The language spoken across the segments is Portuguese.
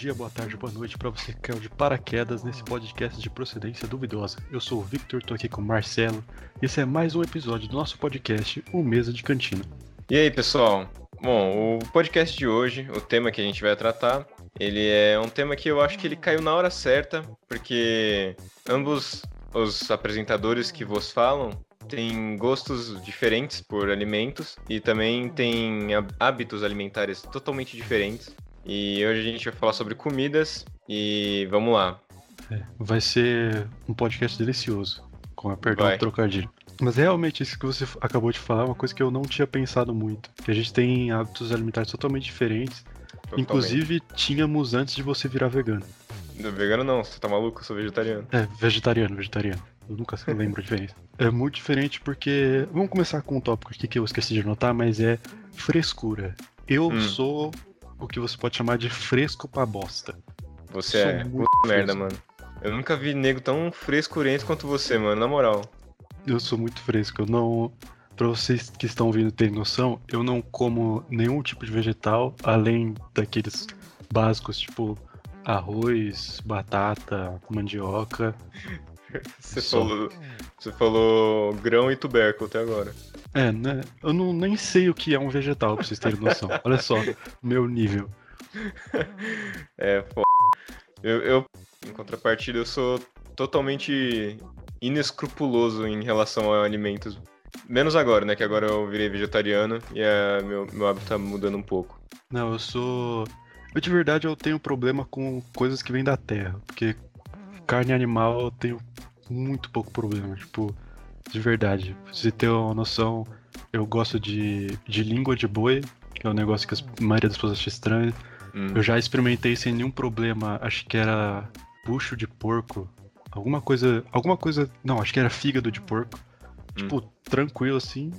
Dia, boa tarde, boa noite para você que caiu de paraquedas nesse podcast de procedência duvidosa. Eu sou o Victor, tô aqui com o Marcelo esse é mais um episódio do nosso podcast, O Mesa de Cantina. E aí, pessoal? Bom, o podcast de hoje, o tema que a gente vai tratar, ele é um tema que eu acho que ele caiu na hora certa, porque ambos os apresentadores que vos falam têm gostos diferentes por alimentos e também têm hábitos alimentares totalmente diferentes. E hoje a gente vai falar sobre comidas e vamos lá. É, vai ser um podcast delicioso, com a perdão do trocadilho. Mas realmente isso que você acabou de falar é uma coisa que eu não tinha pensado muito. Que a gente tem hábitos alimentares totalmente diferentes. Totalmente. Inclusive, tínhamos antes de você virar vegano. Vegano não, você tá maluco, eu sou vegetariano. É, vegetariano, vegetariano. Eu nunca lembro a diferença. É muito diferente porque. Vamos começar com um tópico aqui que eu esqueci de anotar, mas é frescura. Eu hum. sou o que você pode chamar de fresco pra bosta. Você é merda, mano. Eu nunca vi nego tão frescurento quanto você, mano, na moral. Eu sou muito fresco, eu não. Pra vocês que estão ouvindo terem noção, eu não como nenhum tipo de vegetal, além daqueles básicos, tipo arroz, batata, mandioca. Você falou, você falou grão e tubérculo até agora. É, né? Eu não, nem sei o que é um vegetal, pra vocês terem noção. Olha só, meu nível. É, foda. Eu, eu, em contrapartida, eu sou totalmente inescrupuloso em relação a alimentos. Menos agora, né? Que agora eu virei vegetariano e é, meu, meu hábito tá mudando um pouco. Não, eu sou. Eu de verdade eu tenho problema com coisas que vêm da terra. Porque carne animal eu tenho muito pouco problema. Tipo, de verdade. Pra você ter uma noção, eu gosto de, de língua de boi, que é um negócio que a maioria das pessoas acha estranho. Hum. Eu já experimentei sem nenhum problema, acho que era bucho de porco. Alguma coisa. Alguma coisa. Não, acho que era fígado de porco. Hum. Tipo, tranquilo assim.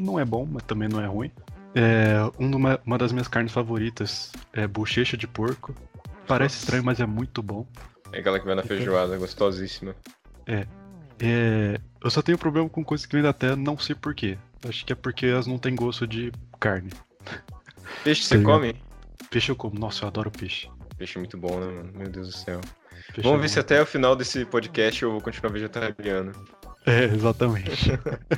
Não é bom, mas também não é ruim. É, uma, uma das minhas carnes favoritas é bochecha de porco. Parece estranho, mas é muito bom. É aquela que vai na feijoada, gostosíssima. É. é. Eu só tenho problema com coisas que vêm da terra, não sei porquê. Acho que é porque elas não têm gosto de carne. Peixe você come? Peixe eu como. Nossa, eu adoro peixe. Peixe é muito bom, né, mano? Meu Deus do céu. Peixe Vamos é ver se até o final desse podcast eu vou continuar vegetariano. É, exatamente.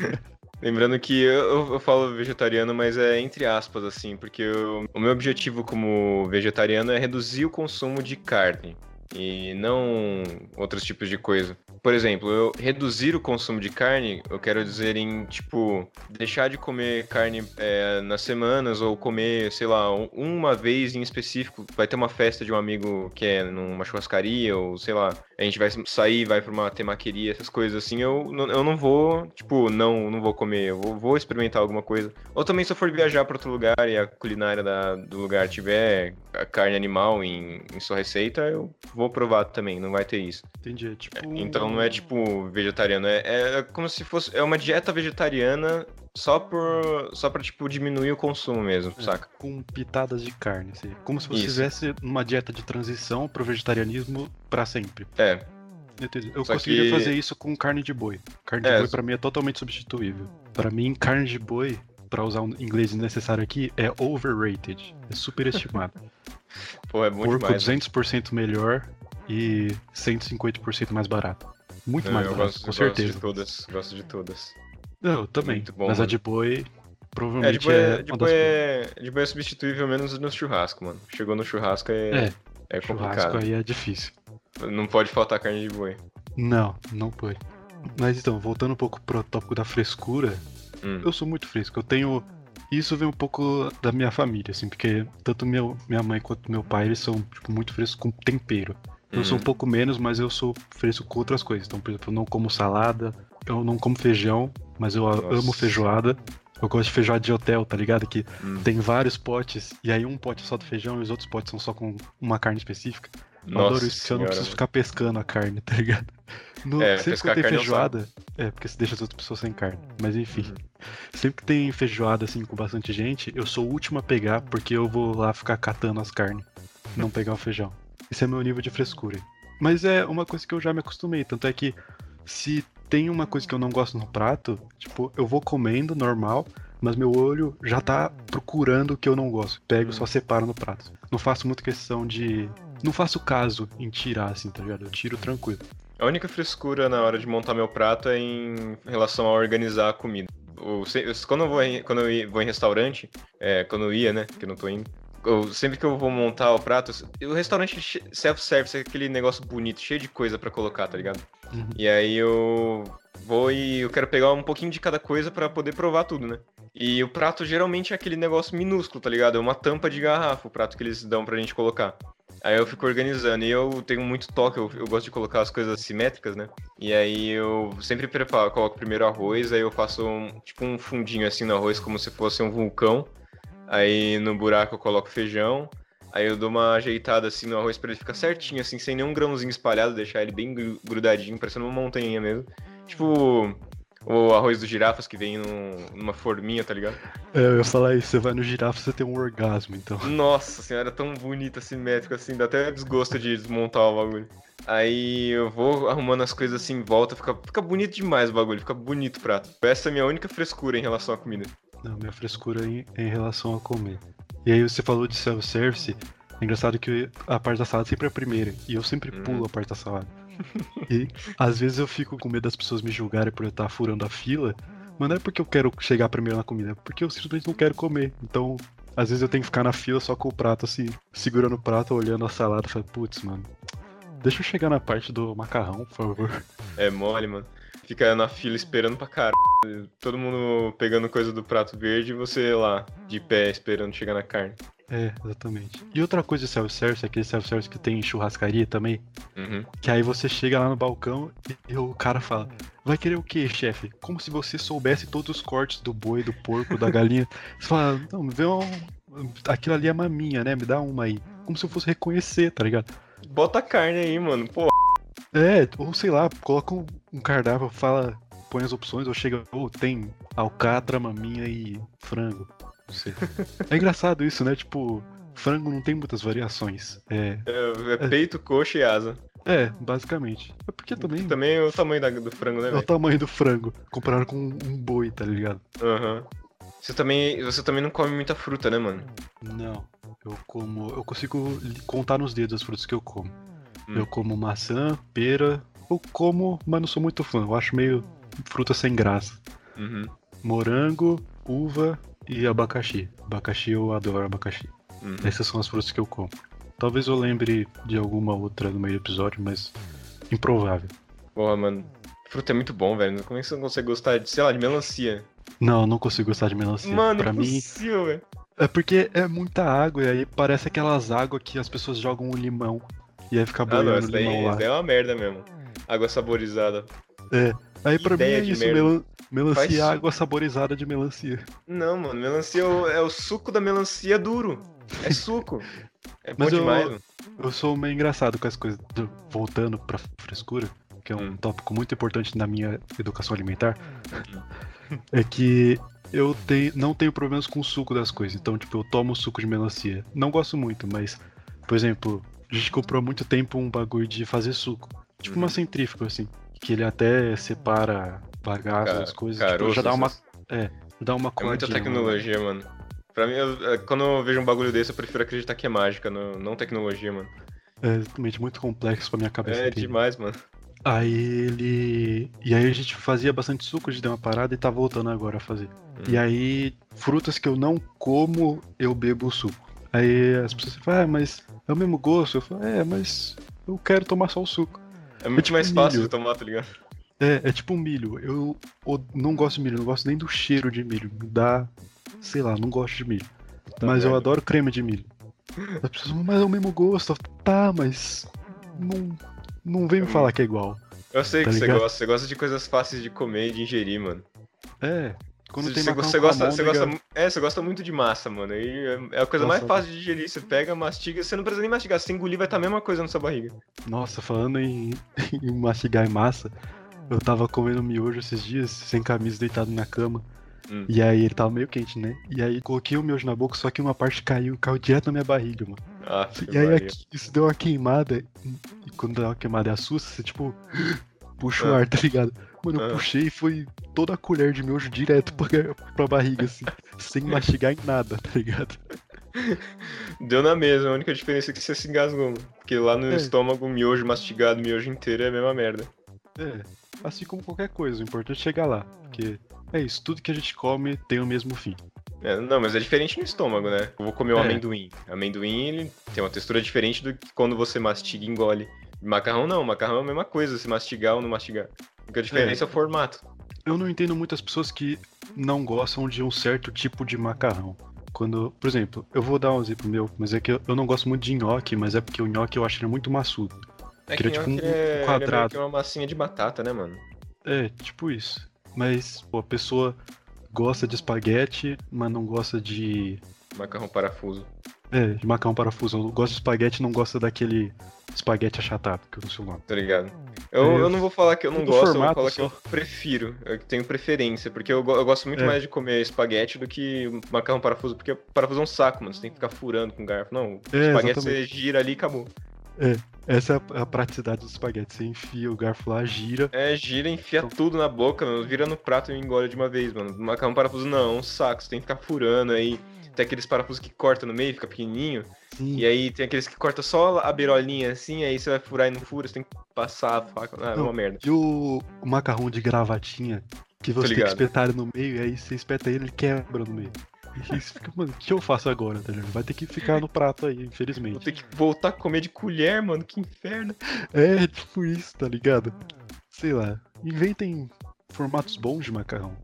Lembrando que eu, eu, falo vegetariano, mas é entre aspas, assim, porque eu, o meu objetivo como vegetariano é reduzir o consumo de carne e não outros tipos de coisa. Por exemplo, eu reduzir o consumo de carne, eu quero dizer em, tipo, deixar de comer carne é, nas semanas ou comer, sei lá, uma vez em específico. Vai ter uma festa de um amigo que é numa churrascaria ou, sei lá, a gente vai sair, vai pra uma temaqueria, essas coisas assim. Eu, eu não vou, tipo, não, não vou comer, eu vou, vou experimentar alguma coisa. Ou também se eu for viajar para outro lugar e a culinária da, do lugar tiver a carne animal em, em sua receita, eu vou provar também, não vai ter isso. Entendi, tipo... Então não é tipo vegetariano, é, é como se fosse é uma dieta vegetariana só por só para tipo diminuir o consumo mesmo, é, saca? Com pitadas de carne, assim. como se você estivesse numa dieta de transição pro vegetarianismo para sempre. É. Eu só conseguiria que... fazer isso com carne de boi. Carne de é, boi para mim é totalmente substituível. Para mim, carne de boi, para usar um inglês necessário aqui, é overrated. É superestimado. Pô, é muito Porco demais, 200% né? melhor e 150% mais barato. Muito mais eu barato, gosto, com certeza. Gosto de todas, gosto de todas. Eu também, bom, mas mano. a de boi provavelmente é... De boi, é, de, boi é, de boi é substituível menos no churrasco, mano. Chegou no churrasco é, é, é complicado. Churrasco aí é difícil. Não pode faltar carne de boi. Não, não pode. Mas então, voltando um pouco pro tópico da frescura, hum. eu sou muito fresco. Eu tenho. Isso vem um pouco da minha família, assim, porque tanto meu, minha mãe quanto meu pai, eles são tipo, muito frescos com tempero. Eu sou um uhum. pouco menos, mas eu sou fresco com outras coisas. Então, por exemplo, eu não como salada, eu não como feijão, mas eu Nossa. amo feijoada. Eu gosto de feijoada de hotel, tá ligado? Que hum. tem vários potes, e aí um pote é só do feijão e os outros potes são só com uma carne específica. Eu Nossa adoro isso, porque eu não preciso ficar pescando a carne, tá ligado? No, é, sempre que tem é feijoada. É, porque você deixa as outras pessoas sem carne. Mas enfim. Uhum. Sempre que tem feijoada assim com bastante gente, eu sou o último a pegar, porque eu vou lá ficar catando as carnes. Não pegar o feijão. Esse é meu nível de frescura. Mas é uma coisa que eu já me acostumei. Tanto é que se tem uma coisa que eu não gosto no prato, tipo, eu vou comendo normal. mas meu olho já tá procurando o que eu não gosto. Pego, só separo no prato. Não faço muita questão de. Não faço caso em tirar, assim, tá ligado? Eu tiro tranquilo. A única frescura na hora de montar meu prato é em relação a organizar a comida. quando eu vou em, quando eu vou em restaurante, é, quando eu ia, né? Que eu não tô indo. Eu, sempre que eu vou montar o prato, o restaurante self-service é aquele negócio bonito, cheio de coisa para colocar, tá ligado? Uhum. E aí eu vou e eu quero pegar um pouquinho de cada coisa para poder provar tudo, né? E o prato geralmente é aquele negócio minúsculo, tá ligado? É uma tampa de garrafa, o prato que eles dão pra gente colocar. Aí eu fico organizando. E eu tenho muito toque, eu, eu, gosto de colocar as coisas simétricas, né? E aí eu sempre preparo, coloco primeiro arroz, aí eu faço um, tipo um fundinho assim no arroz, como se fosse um vulcão. Aí no buraco eu coloco feijão. Aí eu dou uma ajeitada assim no arroz para ele ficar certinho, assim, sem nenhum grãozinho espalhado, deixar ele bem grudadinho, parecendo uma montanha mesmo. Tipo, o arroz dos girafas que vem num, numa forminha, tá ligado? É, eu ia falar isso, você vai no girafa você tem um orgasmo, então. Nossa senhora, tão bonito, simétrico, assim, dá até desgosto de desmontar o bagulho. Aí eu vou arrumando as coisas assim em volta, fica, fica bonito demais o bagulho, fica bonito o prato. Essa é a minha única frescura em relação à comida. Não, minha frescura em, em relação a comer. E aí você falou de self-service, é engraçado que a parte da salada sempre é a primeira, e eu sempre pulo uhum. a parte da salada. E às vezes eu fico com medo das pessoas me julgarem por eu estar furando a fila, mas não é porque eu quero chegar primeiro na comida, é porque eu simplesmente não quero comer. Então, às vezes eu tenho que ficar na fila só com o prato assim, segurando o prato, olhando a salada e falando, putz, mano, deixa eu chegar na parte do macarrão, por favor. É mole, mano. Fica na fila esperando pra caralho. Todo mundo pegando coisa do prato verde e você lá, de pé, esperando chegar na carne. É, exatamente. E outra coisa de self-service, aquele self-service que tem churrascaria também, uhum. que aí você chega lá no balcão e, o cara fala, vai querer o quê, chefe? Como se você soubesse todos os cortes do boi, do porco, da galinha. Você fala, não, vê um... Aquilo ali é maminha, né? Me dá uma aí. Como se eu fosse reconhecer, tá ligado? Bota carne aí, mano, pô. É, ou sei lá, coloca um, cardápio, fala, põe as opções, ou chega, ou oh, tem alcatra, maminha e frango. É engraçado isso, né? Tipo, frango não tem muitas variações. É, é, é peito, coxa e asa. É, basicamente. É porque também. Também é o tamanho da, do frango, né? É o tamanho do frango, comparado com um boi, tá ligado? Aham. Uhum. Você também, você também não come muita fruta, né, mano? Não. Eu como. Eu consigo contar nos dedos as frutas que eu como. Hum. Eu como maçã, pera. Eu como, mas não sou muito fã. Eu acho meio fruta sem graça. Uhum. Morango, uva e abacaxi. Abacaxi eu adoro abacaxi. Uhum. Essas são as frutas que eu como. Talvez eu lembre de alguma outra no meio do episódio, mas improvável. Porra, mano. Fruta é muito bom, velho. Como é que você não consegue gostar de, sei lá, de melancia? Não, não consigo gostar de melancia. Mano, pra impossível, mim. Véio. É porque é muita água e aí parece aquelas águas que as pessoas jogam um limão e aí fica boiando ah, não, limão daí, lá. É uma merda mesmo. Água saborizada. É. Aí pra Ideia mim é isso, mel melancia Faz... água saborizada de melancia. Não, mano, melancia é o, é o suco da melancia duro. É suco. É Mas bom eu, demais, mano. Eu sou meio engraçado com as coisas. Do, voltando pra frescura, que é um hum. tópico muito importante na minha educação alimentar. Hum. é que eu tenho, não tenho problemas com o suco das coisas. Então, tipo, eu tomo suco de melancia. Não gosto muito, mas, por exemplo, a gente comprou há muito tempo um bagulho de fazer suco. Tipo uma uhum. centrífuga, assim. Que ele até separa bagaço, as coisas. tipo, já dá uma. É, dá uma É muita tecnologia, mano. mano. Pra mim, eu, é, quando eu vejo um bagulho desse, eu prefiro acreditar que é mágica, não, não tecnologia, mano. É exatamente muito complexo pra minha cabeça. É demais, mano. Aí ele. E aí a gente fazia bastante suco, a gente deu uma parada e tá voltando agora a fazer. Hum. E aí, frutas que eu não como, eu bebo suco. Aí as pessoas falam, ah, mas é o mesmo gosto. Eu falo, é, mas eu quero tomar só o suco. É muito é tipo mais milho. fácil de tomar, tá ligado? É, é tipo milho. Eu, eu, não gosto de milho, não gosto nem do cheiro de milho. Me dá. Sei lá, não gosto de milho. Tá mas eu adoro creme de milho. As pessoas falam, mas é o mesmo gosto. Tá, mas. Não, não vem me falar que é igual. Eu sei tá que ligado? você gosta. Você gosta de coisas fáceis de comer e de ingerir, mano. É, quando você, tem você gosta, você gosta, é, você gosta muito de massa, mano. E é, a coisa Nossa, mais fácil de digerir. Você pega, mastiga, você não precisa nem mastigar, se engolir vai estar a mesma coisa na sua barriga. Nossa, falando em, em mastigar em massa, eu tava comendo miojo esses dias, sem camisa, deitado na cama. Hum. E aí ele tava meio quente, né? E aí coloquei o miojo na boca, só que uma parte caiu, caiu direto na minha barriga, mano. Ah, e aí aqui, isso deu uma queimada. E quando dá uma queimada assusta, você tipo puxa o ah. ar, tá ligado? Mano, eu ah. puxei e foi toda a colher de miojo direto pra, pra barriga, assim, sem mastigar em nada, tá ligado? Deu na mesma, a única diferença é que você se engasgou. Porque lá no é. estômago, miojo mastigado, miojo inteiro é a mesma merda. É, assim como qualquer coisa, o importante é chegar lá. Porque é isso, tudo que a gente come tem o mesmo fim. É, não, mas é diferente no estômago, né? Eu vou comer o é. amendoim. Amendoim, ele tem uma textura diferente do que quando você mastiga e engole. Macarrão não, macarrão é a mesma coisa, se mastigar ou não mastigar. A diferença é, é o formato. Eu não entendo muitas pessoas que não gostam de um certo tipo de macarrão. Quando, por exemplo, eu vou dar um exemplo meu, mas é que eu, eu não gosto muito de nhoque, mas é porque o nhoque eu acho ele muito maçudo. É que, tipo um, é, quadrado. é uma massinha de batata, né, mano? É, tipo isso. Mas, pô, a pessoa gosta de espaguete, mas não gosta de. Macarrão parafuso. É, de macarrão parafuso. Eu gosto de espaguete e não gosta daquele espaguete achatado, que eu não sei o nome. Tá ligado? Eu, é, eu não vou falar que eu não gosto, eu vou falar só. que eu prefiro, eu tenho preferência, porque eu, eu gosto muito é. mais de comer espaguete do que macarrão parafuso, porque parafuso é um saco, mano, você tem que ficar furando com garfo. Não, é, espaguete exatamente. você gira ali e acabou. É, essa é a praticidade do espaguete. Você enfia o garfo lá, gira. É, gira, enfia então... tudo na boca, mano, vira no prato e engole de uma vez, mano. Macarrão parafuso não, é um saco, você tem que ficar furando aí. Tem aqueles parafusos que corta no meio, fica pequenininho. Sim. E aí tem aqueles que corta só a beirolinha assim, aí você vai furar e não fura, você tem que passar a faca. Ah, é uma merda. E o, o macarrão de gravatinha, que você tem que espetar ele no meio, e aí você espeta ele, ele quebra no meio. E você fica, mano, o que eu faço agora, tá ligado? Vai ter que ficar no prato aí, infelizmente. Vou ter que voltar a comer de colher, mano, que inferno. É, tipo isso, tá ligado? Sei lá, inventem formatos bons de macarrão.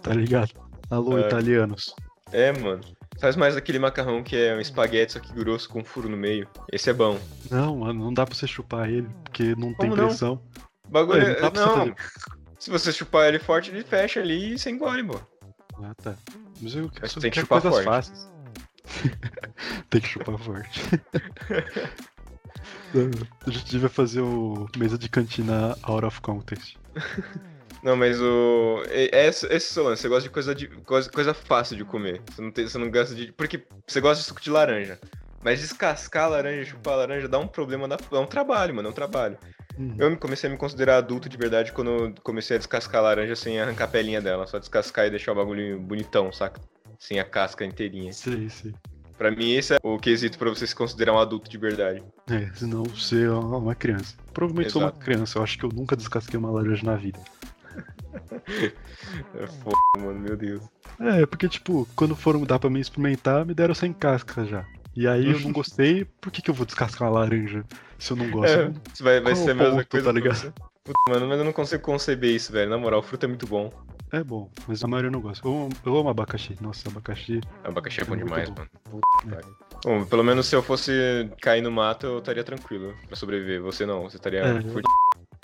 Tá ligado? Alô, é. italianos. É, mano. Faz mais aquele macarrão que é um espaguete, só que grosso com um furo no meio. Esse é bom. Não, mano, não dá pra você chupar ele, porque não Como tem pressão. Não? Bagulho é, não, não. Se você chupar ele forte, ele fecha ali e você engole, pô. Ah, tá. Mas eu, Mas tem que chupar forte. Fáceis. tem que chupar forte. a gente devia fazer o mesa de cantina out of context. Não, mas o. Esse, esse seu lance, você gosta de coisa, de coisa, coisa fácil de comer. Você não, tem, você não gosta de. Porque você gosta de suco de laranja. Mas descascar a laranja, chupar a laranja dá um problema, dá, um trabalho, mano, é um trabalho. Uhum. Eu comecei a me considerar adulto de verdade quando eu comecei a descascar a laranja sem arrancar a pelinha dela, só descascar e deixar o bagulho bonitão, saca? Sem a casca inteirinha. Sim, sim. Pra mim, esse é o quesito pra você se considerar um adulto de verdade. É, senão você é uma criança. Provavelmente Exato. sou uma criança, eu acho que eu nunca descasquei uma laranja na vida. É foda, mano, meu Deus. É, porque, tipo, quando foram dar pra mim experimentar, me deram sem casca já. E aí eu não gostei, por que, que eu vou descascar uma laranja se eu não gosto? É, vai, vai ser a mesma coisa, tá ligado? Puta, mano, mas eu não consigo conceber isso, velho. Na moral, o fruto é muito bom. É bom, mas a maioria não gosta. Eu amo, eu amo abacaxi. Nossa, abacaxi. Abacaxi é bom é demais, bom. mano. Puta, é. Bom, pelo menos se eu fosse cair no mato, eu estaria tranquilo pra sobreviver. Você não, você estaria é, fudido.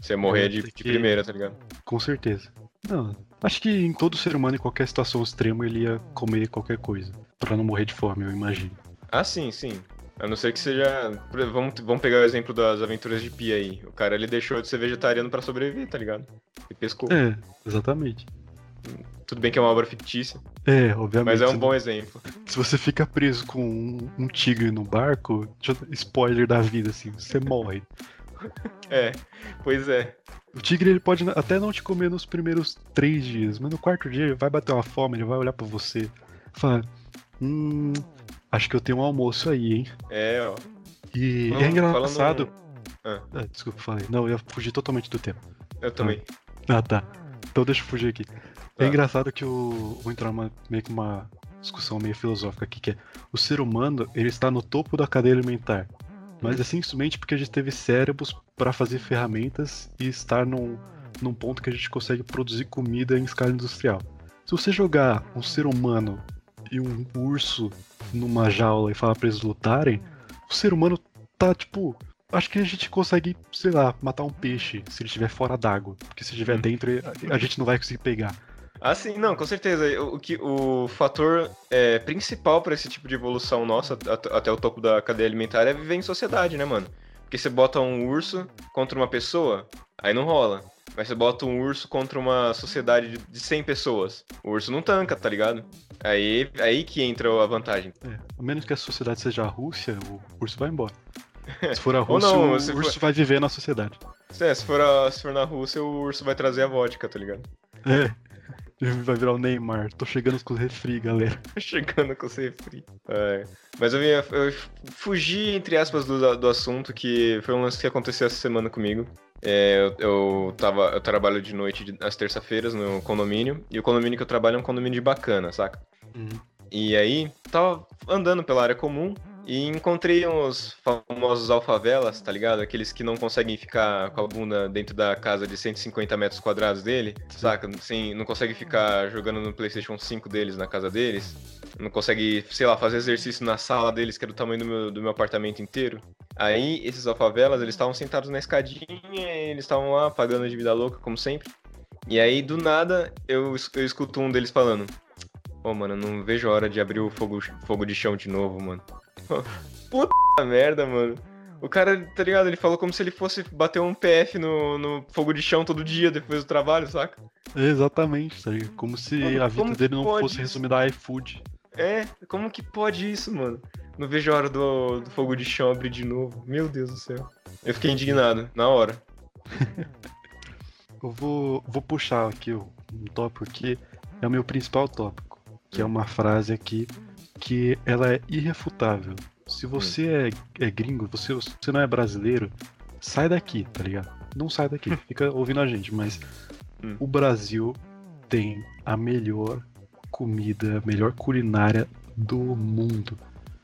Você morrer de, de, primeira, tá ligado? Com certeza. Não, acho que em todo ser humano, em qualquer situação extrema, ele ia comer qualquer coisa. Pra não morrer de fome, eu imagino. Ah, sim, sim. A não ser que seja. Vamos, vamos pegar o exemplo das aventuras de Pia aí. O cara ele deixou de ser vegetariano para sobreviver, tá ligado? E pescou. É, exatamente. Tudo bem que é uma obra fictícia. É, obviamente. Mas é um bom exemplo. Se você fica preso com um, um tigre no barco, spoiler da vida, assim, você morre. É, pois é. O tigre ele pode até não te comer nos primeiros três dias, mas no quarto dia ele vai bater uma fome, ele vai olhar para você e falar: Hum, acho que eu tenho um almoço aí, hein? É, ó. E não, é engraçado. Ah. Ah, desculpa, falei. Não, eu ia fugir totalmente do tema. Eu também. Ah, tá. Então deixa eu fugir aqui. É ah. engraçado que o. Vou entrar uma, meio que uma discussão meio filosófica aqui, que é o ser humano ele está no topo da cadeia alimentar mas é simplesmente porque a gente teve cérebros para fazer ferramentas e estar num, num ponto que a gente consegue produzir comida em escala industrial. Se você jogar um ser humano e um urso numa jaula e falar pra eles lutarem, o ser humano tá tipo. Acho que a gente consegue, sei lá, matar um peixe se ele estiver fora d'água. Porque se estiver hum. dentro, a gente não vai conseguir pegar. Ah, sim, não, com certeza. O, que, o fator é, principal para esse tipo de evolução nossa, até o topo da cadeia alimentar, é viver em sociedade, né, mano? Porque você bota um urso contra uma pessoa, aí não rola. Mas você bota um urso contra uma sociedade de 100 pessoas. O urso não tanca, tá ligado? Aí, aí que entra a vantagem. É, a menos que a sociedade seja a Rússia, o urso vai embora. Se for a Rússia, não, o urso for... vai viver na sociedade. É, se for, a... se for na Rússia, o urso vai trazer a vodka, tá ligado? É. Vai virar o Neymar. Tô chegando com os refri, galera. chegando com os refri. É. Mas eu, ia, eu fugi, entre aspas, do, do assunto, que foi um lance que aconteceu essa semana comigo. É, eu, eu, tava, eu trabalho de noite às terça-feiras no condomínio, e o condomínio que eu trabalho é um condomínio de bacana, saca? Uhum. E aí, tava andando pela área comum, e encontrei uns famosos alfavelas, tá ligado? Aqueles que não conseguem ficar com a bunda dentro da casa de 150 metros quadrados dele, saca? Assim, não consegue ficar jogando no PlayStation 5 deles na casa deles. Não consegue, sei lá, fazer exercício na sala deles, que é do tamanho do meu, do meu apartamento inteiro. Aí, esses alfavelas, eles estavam sentados na escadinha, eles estavam lá pagando de vida louca, como sempre. E aí, do nada, eu, eu escuto um deles falando: Pô, oh, mano, não vejo a hora de abrir o fogo, fogo de chão de novo, mano. Puta merda, mano. O cara, tá ligado? Ele falou como se ele fosse bater um PF no, no fogo de chão todo dia depois do trabalho, saca? Exatamente, tá ligado? Como se mano, a vida dele não fosse resumida a iFood. É, como que pode isso, mano? Não vejo a hora do, do fogo de chão abrir de novo. Meu Deus do céu. Eu fiquei indignado, na hora. eu vou, vou puxar aqui um tópico que é o meu principal tópico, que é uma frase aqui que ela é irrefutável. Se você hum. é, é gringo, você, você não é brasileiro, sai daqui, tá ligado? Não sai daqui, fica ouvindo a gente, mas hum. o Brasil tem a melhor comida, a melhor culinária do mundo.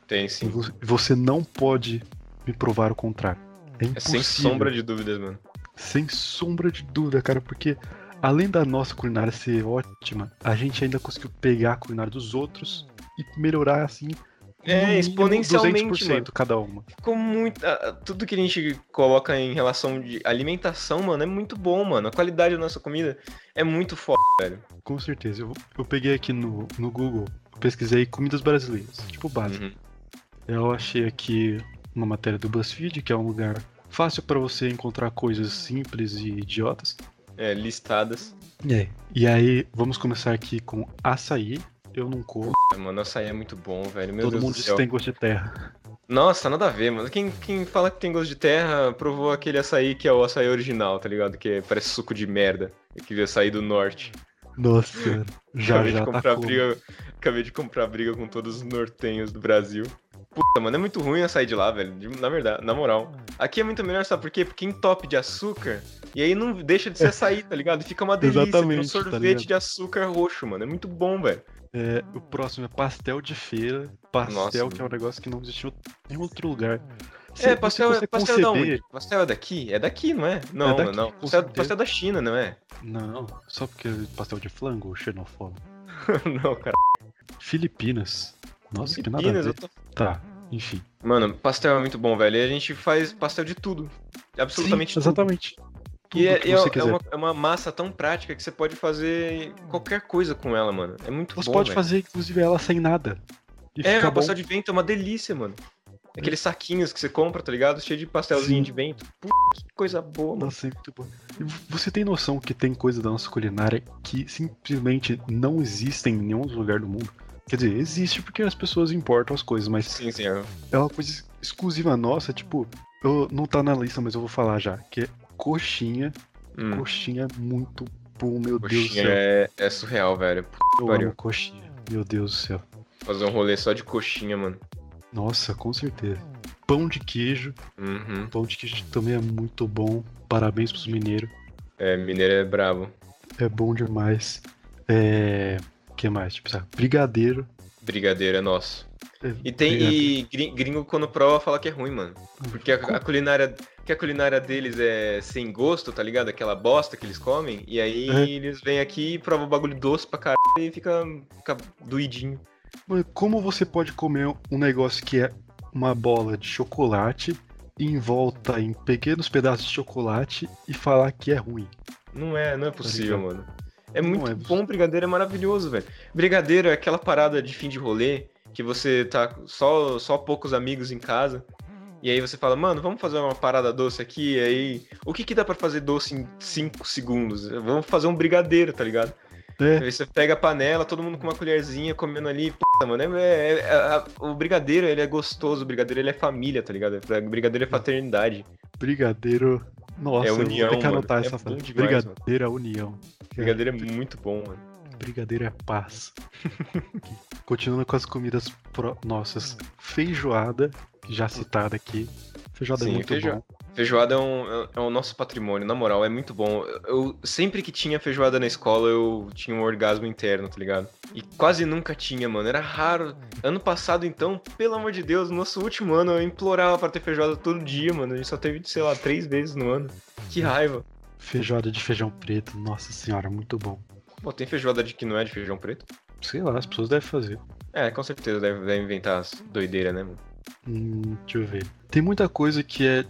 Tem sim. Você não pode me provar o contrário. É, é sem sombra de dúvidas, mano. Sem sombra de dúvida, cara, porque além da nossa culinária ser ótima, a gente ainda conseguiu pegar a culinária dos outros e melhorar assim. É, exponencialmente, mano. cada uma. Ficou muito. Tudo que a gente coloca em relação de alimentação, mano, é muito bom, mano. A qualidade da nossa comida é muito foda, velho. Com certeza. Eu, eu peguei aqui no, no Google, pesquisei comidas brasileiras, tipo básico. Uhum. Eu achei aqui uma matéria do BuzzFeed, que é um lugar fácil para você encontrar coisas simples e idiotas. É, listadas. É. E aí, vamos começar aqui com açaí, eu não como. Mano, açaí é muito bom, velho. Meu Todo Deus mundo diz que tem gosto de terra. Nossa, nada a ver, mano. Quem, quem fala que tem gosto de terra provou aquele açaí que é o açaí original, tá ligado? Que é, parece suco de merda. Que veio açaí do norte. Nossa, já acabei já de comprar tá briga, Acabei de comprar briga com todos os nortenhos do Brasil. Puta, mano, é muito ruim açaí de lá, velho. Na verdade, na moral. Aqui é muito melhor, sabe por quê? Porque entope de açúcar e aí não deixa de ser açaí, tá ligado? Fica uma delícia. Exatamente, um tá sorvete tá de açúcar roxo, mano. É muito bom, velho. É, o próximo é pastel de feira. Pastel, Nossa, que é um negócio que não existe em outro lugar. Se é, pastel, é pastel conceber... da onde? Pastel é daqui? É daqui, não é? Não, é daqui, não. Pastel, pastel, da China, não é? Não, só porque é pastel de flango, xenofóbico. não, cara. Filipinas. Nossa, Filipinas, que nada a ver. Tô... Tá, enfim. Mano, pastel é muito bom, velho. E a gente faz pastel de tudo. Absolutamente Sim, tudo. Exatamente e é, é, é, uma, é, uma, massa tão prática que você pode fazer qualquer coisa com ela, mano. É muito você bom. Você pode véio. fazer, inclusive, ela sem nada. é, uma pastel de vento é uma delícia, mano. Aqueles saquinhos que você compra, tá ligado? Cheio de pastelzinho Sim. de vento. Puta, que coisa boa, mano. Nossa, é muito bom. Você tem noção que tem coisa da nossa culinária que simplesmente não existem em nenhum lugar do mundo? Quer dizer, existe porque as pessoas importam as coisas, mas. Sim, sim. É, é uma coisa exclusiva nossa, tipo. Eu, não tá na lista, mas eu vou falar já. Que é coxinha Hum. Coxinha é muito bom, meu coxinha Deus do céu. É, é surreal, velho. eu pariu. amo coxinha, meu Deus do céu. Fazer um rolê só de coxinha, mano. Nossa, com certeza. Pão de queijo. Uhum. Pão de queijo também é muito bom. Parabéns pros mineiros. É, mineiro é brabo. É bom demais. É. O que mais? Tipo, sabe? Brigadeiro. Brigadeiro é nosso. É, e tem. E gringo quando prova fala que é ruim, mano. Porque a, a culinária que a culinária deles é sem gosto, tá ligado? Aquela bosta que eles comem. E aí é. eles vêm aqui, provam o bagulho doce pra caralho e fica, fica doidinho. Mas como você pode comer um negócio que é uma bola de chocolate envolta em pequenos pedaços de chocolate e falar que é ruim? Não é, não é tá possível, tá mano. É muito é bom, brigadeiro é maravilhoso, velho. Brigadeiro é aquela parada de fim de rolê que você tá só, só poucos amigos em casa e aí você fala, mano, vamos fazer uma parada doce aqui, e aí. O que que dá para fazer doce em 5 segundos? Vamos fazer um brigadeiro, tá ligado? É. Aí você pega a panela, todo mundo com uma colherzinha comendo ali. Puta, mano, é, é, é o brigadeiro, ele é gostoso. O brigadeiro, ele é família, tá ligado? O brigadeiro é fraternidade. Brigadeiro. Nossa, é união, eu vou ter que anotar mano. essa é frase. Brigadeiro é união. Brigadeiro é muito bom, mano. Brigadeiro é paz. Continuando com as comidas pro... nossas. Feijoada, já citada aqui. Feijoada é Sim, muito feijo... bom. Feijoada é, um, é o nosso patrimônio, na moral, é muito bom. Eu sempre que tinha feijoada na escola, eu tinha um orgasmo interno, tá ligado? E quase nunca tinha, mano. Era raro. Ano passado, então, pelo amor de Deus, no nosso último ano, eu implorava pra ter feijoada todo dia, mano. A gente só teve, sei lá, três vezes no ano. Que raiva. Feijoada de feijão preto, nossa senhora, muito bom. Pô, tem feijoada de que não é de feijão preto? Sei lá, as pessoas devem fazer. É, com certeza deve, deve inventar as doideiras, né, mano? Hum, deixa eu ver. Tem muita coisa que é,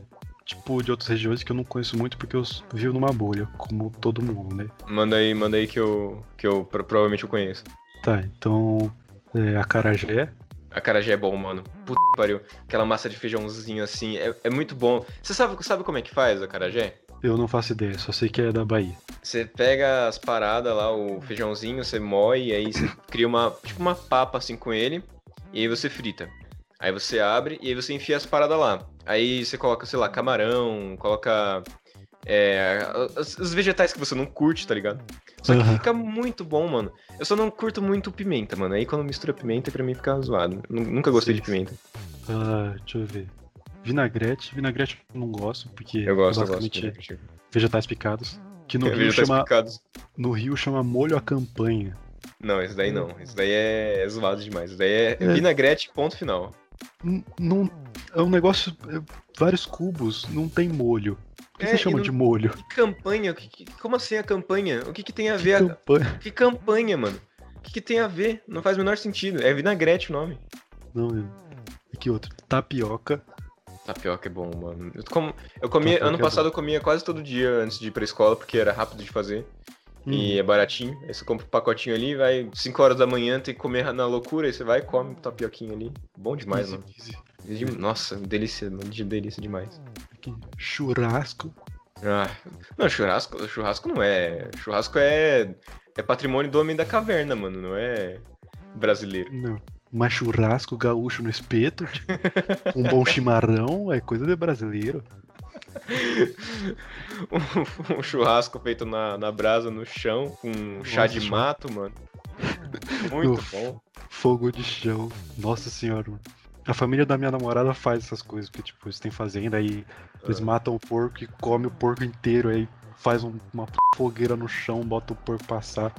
tipo, de outras regiões que eu não conheço muito porque eu vivo numa bolha, como todo mundo, né? Manda aí, manda aí que eu, que eu pro- provavelmente eu conheço. Tá, então. É, acarajé. A carajé é bom, mano. Puta que pariu. Aquela massa de feijãozinho assim, é, é muito bom. Você sabe, sabe como é que faz a carajé? Eu não faço ideia, só sei que é da Bahia. Você pega as paradas lá, o feijãozinho, você moe, aí você cria uma, tipo uma papa assim com ele, e aí você frita. Aí você abre e aí você enfia as paradas lá. Aí você coloca, sei lá, camarão, coloca é, os, vegetais que você não curte, tá ligado? Só que Aham. fica muito bom, mano. Eu só não curto muito pimenta, mano. Aí quando mistura pimenta, pra mim fica zoado. Nu- Nunca gostei de Sim. pimenta. Ah, deixa eu ver. Vinagrete. Vinagrete eu não gosto, porque Eu gosto, é eu gosto. basicamente vegetais picados. Que no Rio, Vegetais chama, picados. no Rio chama molho à campanha. Não, esse daí não. Esse daí é, é zoado demais. Esse daí é, É. vinagrete, ponto final. N- Não, é um negócio. é vários cubos, não tem molho. O que É, você chama não- de molho? Que campanha? Que- que- como assim a campanha? O que, que tem a ver? a- campanha? Que campanha, mano? O que, que tem a ver? Não faz o menor sentido. É vinagrete o nome. Não, é. E que outro? Tapioca. Tapioca é bom, mano. Eu, como, eu comia, Tapioca ano é passado eu comia quase todo dia antes de ir pra escola, porque era rápido de fazer. E Hum, é baratinho. Aí você compra um pacotinho ali, vai 5 horas da manhã, tem que comer na loucura, aí você vai e come tapioquinha ali. Bom demais, easy, mano. easy. Nossa, delícia, mano. de- Delícia demais. Aqui, Churrasco. Ah, não, churrasco, churrasco não é. Churrasco é, é patrimônio do homem da caverna, mano, não é brasileiro. Não. Mas churrasco gaúcho no espeto, tipo, um bom chimarrão, é coisa de brasileiro. um, um churrasco feito na, na brasa, no chão, com chá Nossa, de churrasco. mato, mano. Muito bom. Fogo de chão. Nossa senhora. mano. A família da minha namorada faz essas coisas, porque, tipo, eles têm fazenda, aí eles Ah. matam o porco e comem o porco inteiro, aí faz um- uma fogueira no chão, bota o porco passar.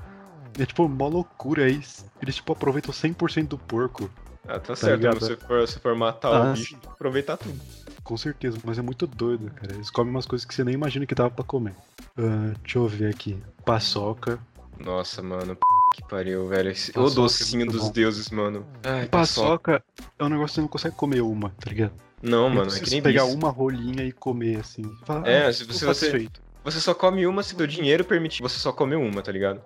É tipo uma loucura aí. Eles, tipo, aproveitam 100% do porco. Ah, tá certo, ligado? se você for, se for matar Ah, o bicho, aproveitar tudo. Com certeza, mas é muito doido, cara. Eles comem umas coisas que você nem imagina que dava pra comer. Ah, deixa eu ver aqui. Paçoca. Nossa, mano, p... que pariu, velho. Esse- O é docinho muito dos bom. deuses, mano. Ai, paçoca. É um negócio que você não consegue comer uma, tá ligado? Não, Eu mano, é que nem pegar bis. uma rolinha e comer assim. Fala, É, ah, se você- você-. Você só come uma se o dinheiro permitir. Você só come uma, tá ligado?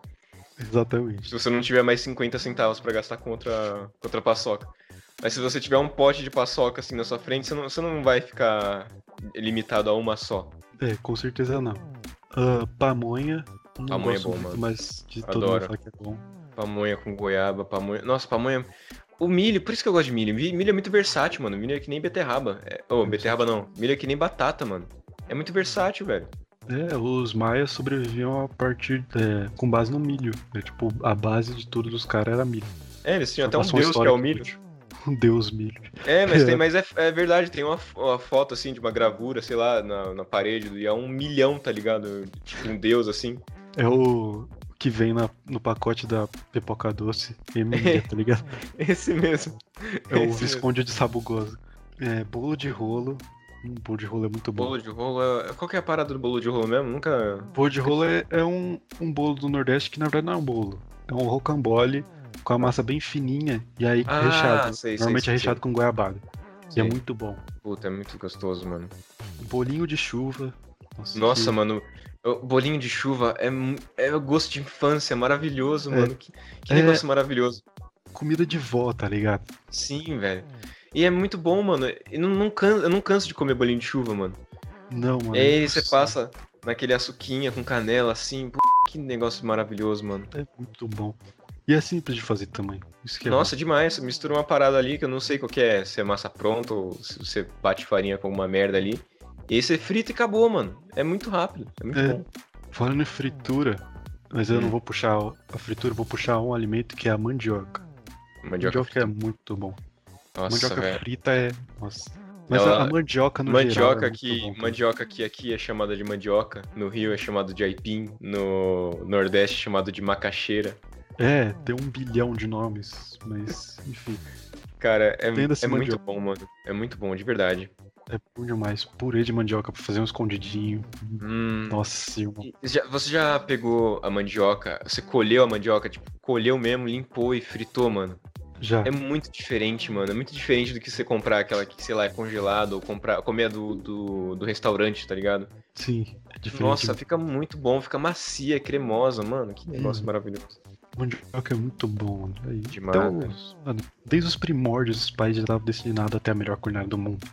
Exatamente. Se você não tiver mais 50 centavos pra gastar com outra, com outra paçoca. Mas se você tiver um pote de paçoca assim na sua frente, você não, você não vai ficar limitado a uma só. É, com certeza não. Ah, pamonha. Não Pamonha é bom, muito, mano. mas de todo mundo Adoro. fala que é bom. Pamonha com goiaba, pamonha. Nossa, pamonha. O milho, por isso que eu gosto de milho. Mi- Milho é muito versátil, mano. Milho é que nem beterraba. É... Oh, beterraba não. Milho é que nem batata, mano. É muito versátil, velho. É, os maias sobreviviam a partir. é, com base no milho. É, tipo, a base de tudo dos caras era milho. É, eles tinham até um deus que é o milho. tipo, Um deus milho. É, mas, tem, mas é, é verdade, tem uma, uma foto assim de uma gravura, sei lá, na, na parede, e é um milhão, tá ligado? Tipo um deus assim. É o que vem na- no pacote da pipoca doce. Emília, tá ligado? Esse mesmo. É o Esse Visconde de Sabugosa. É, bolo de rolo. Hum, bolo de rolo é muito bom. Bolo de rolo é... Qual que é a parada do bolo de rolo mesmo? Nunca. Bolo de rolo é, é um, um bolo do Nordeste que na verdade não é um bolo. É um rocambole com a massa bem fininha e aí Ah, recheado. sei, Normalmente sei, é recheado sei. com goiabada. E é muito bom. Puta, é muito gostoso, mano. Bolinho de chuva. Nossa, Nossa, que- mano. Bolinho de chuva é, é o gosto de infância, é maravilhoso, É. mano. Que, que É. negócio maravilhoso. Comida de vó, tá ligado? Sim, velho. E é muito bom, mano. E não, não can... Eu não canso de comer bolinho de chuva, mano. Não, mano. E aí você passa naquele açuquinha com canela assim, que negócio maravilhoso, mano. É muito bom. E é simples de fazer também. É Nossa, bom. demais. Você mistura uma parada ali que eu não sei qual que é, se é massa pronta ou se você bate farinha com uma merda ali. E aí você frita e acabou, mano. É muito rápido. É muito é, bom. Falando em fritura, mas eu hum. não vou puxar a fritura, vou puxar um alimento que é a mandioca. Mandioca, mandioca é muito bom. Nossa, mandioca véio. frita é. Nossa. Mas Ela... a mandioca no mandioca geral, é que bom, Mandioca que aqui é chamada de mandioca, no Rio é chamado de aipim, no Nordeste é chamado de macaxeira. É, tem um bilhão de nomes, mas enfim. Cara, é, é muito bom, mano. É muito bom, de verdade. É bom demais. Purê de mandioca pra fazer um escondidinho. Hum. Nossa. Já, você já pegou a mandioca? Você colheu a mandioca, tipo, colheu mesmo, limpou e fritou, mano? Já. É muito diferente, mano. É muito diferente do que você comprar aquela que, sei lá, é congelado ou comprar, comer do, do, do restaurante, tá ligado? Sim, é diferente. Nossa, fica muito bom, fica macia, cremosa, mano. Que negócio hum. maravilhoso. Mandioca é muito bom. Aí, Demais. Então, mano, desde os primórdios, os pais já estavam destinados até a melhor culinária do mundo.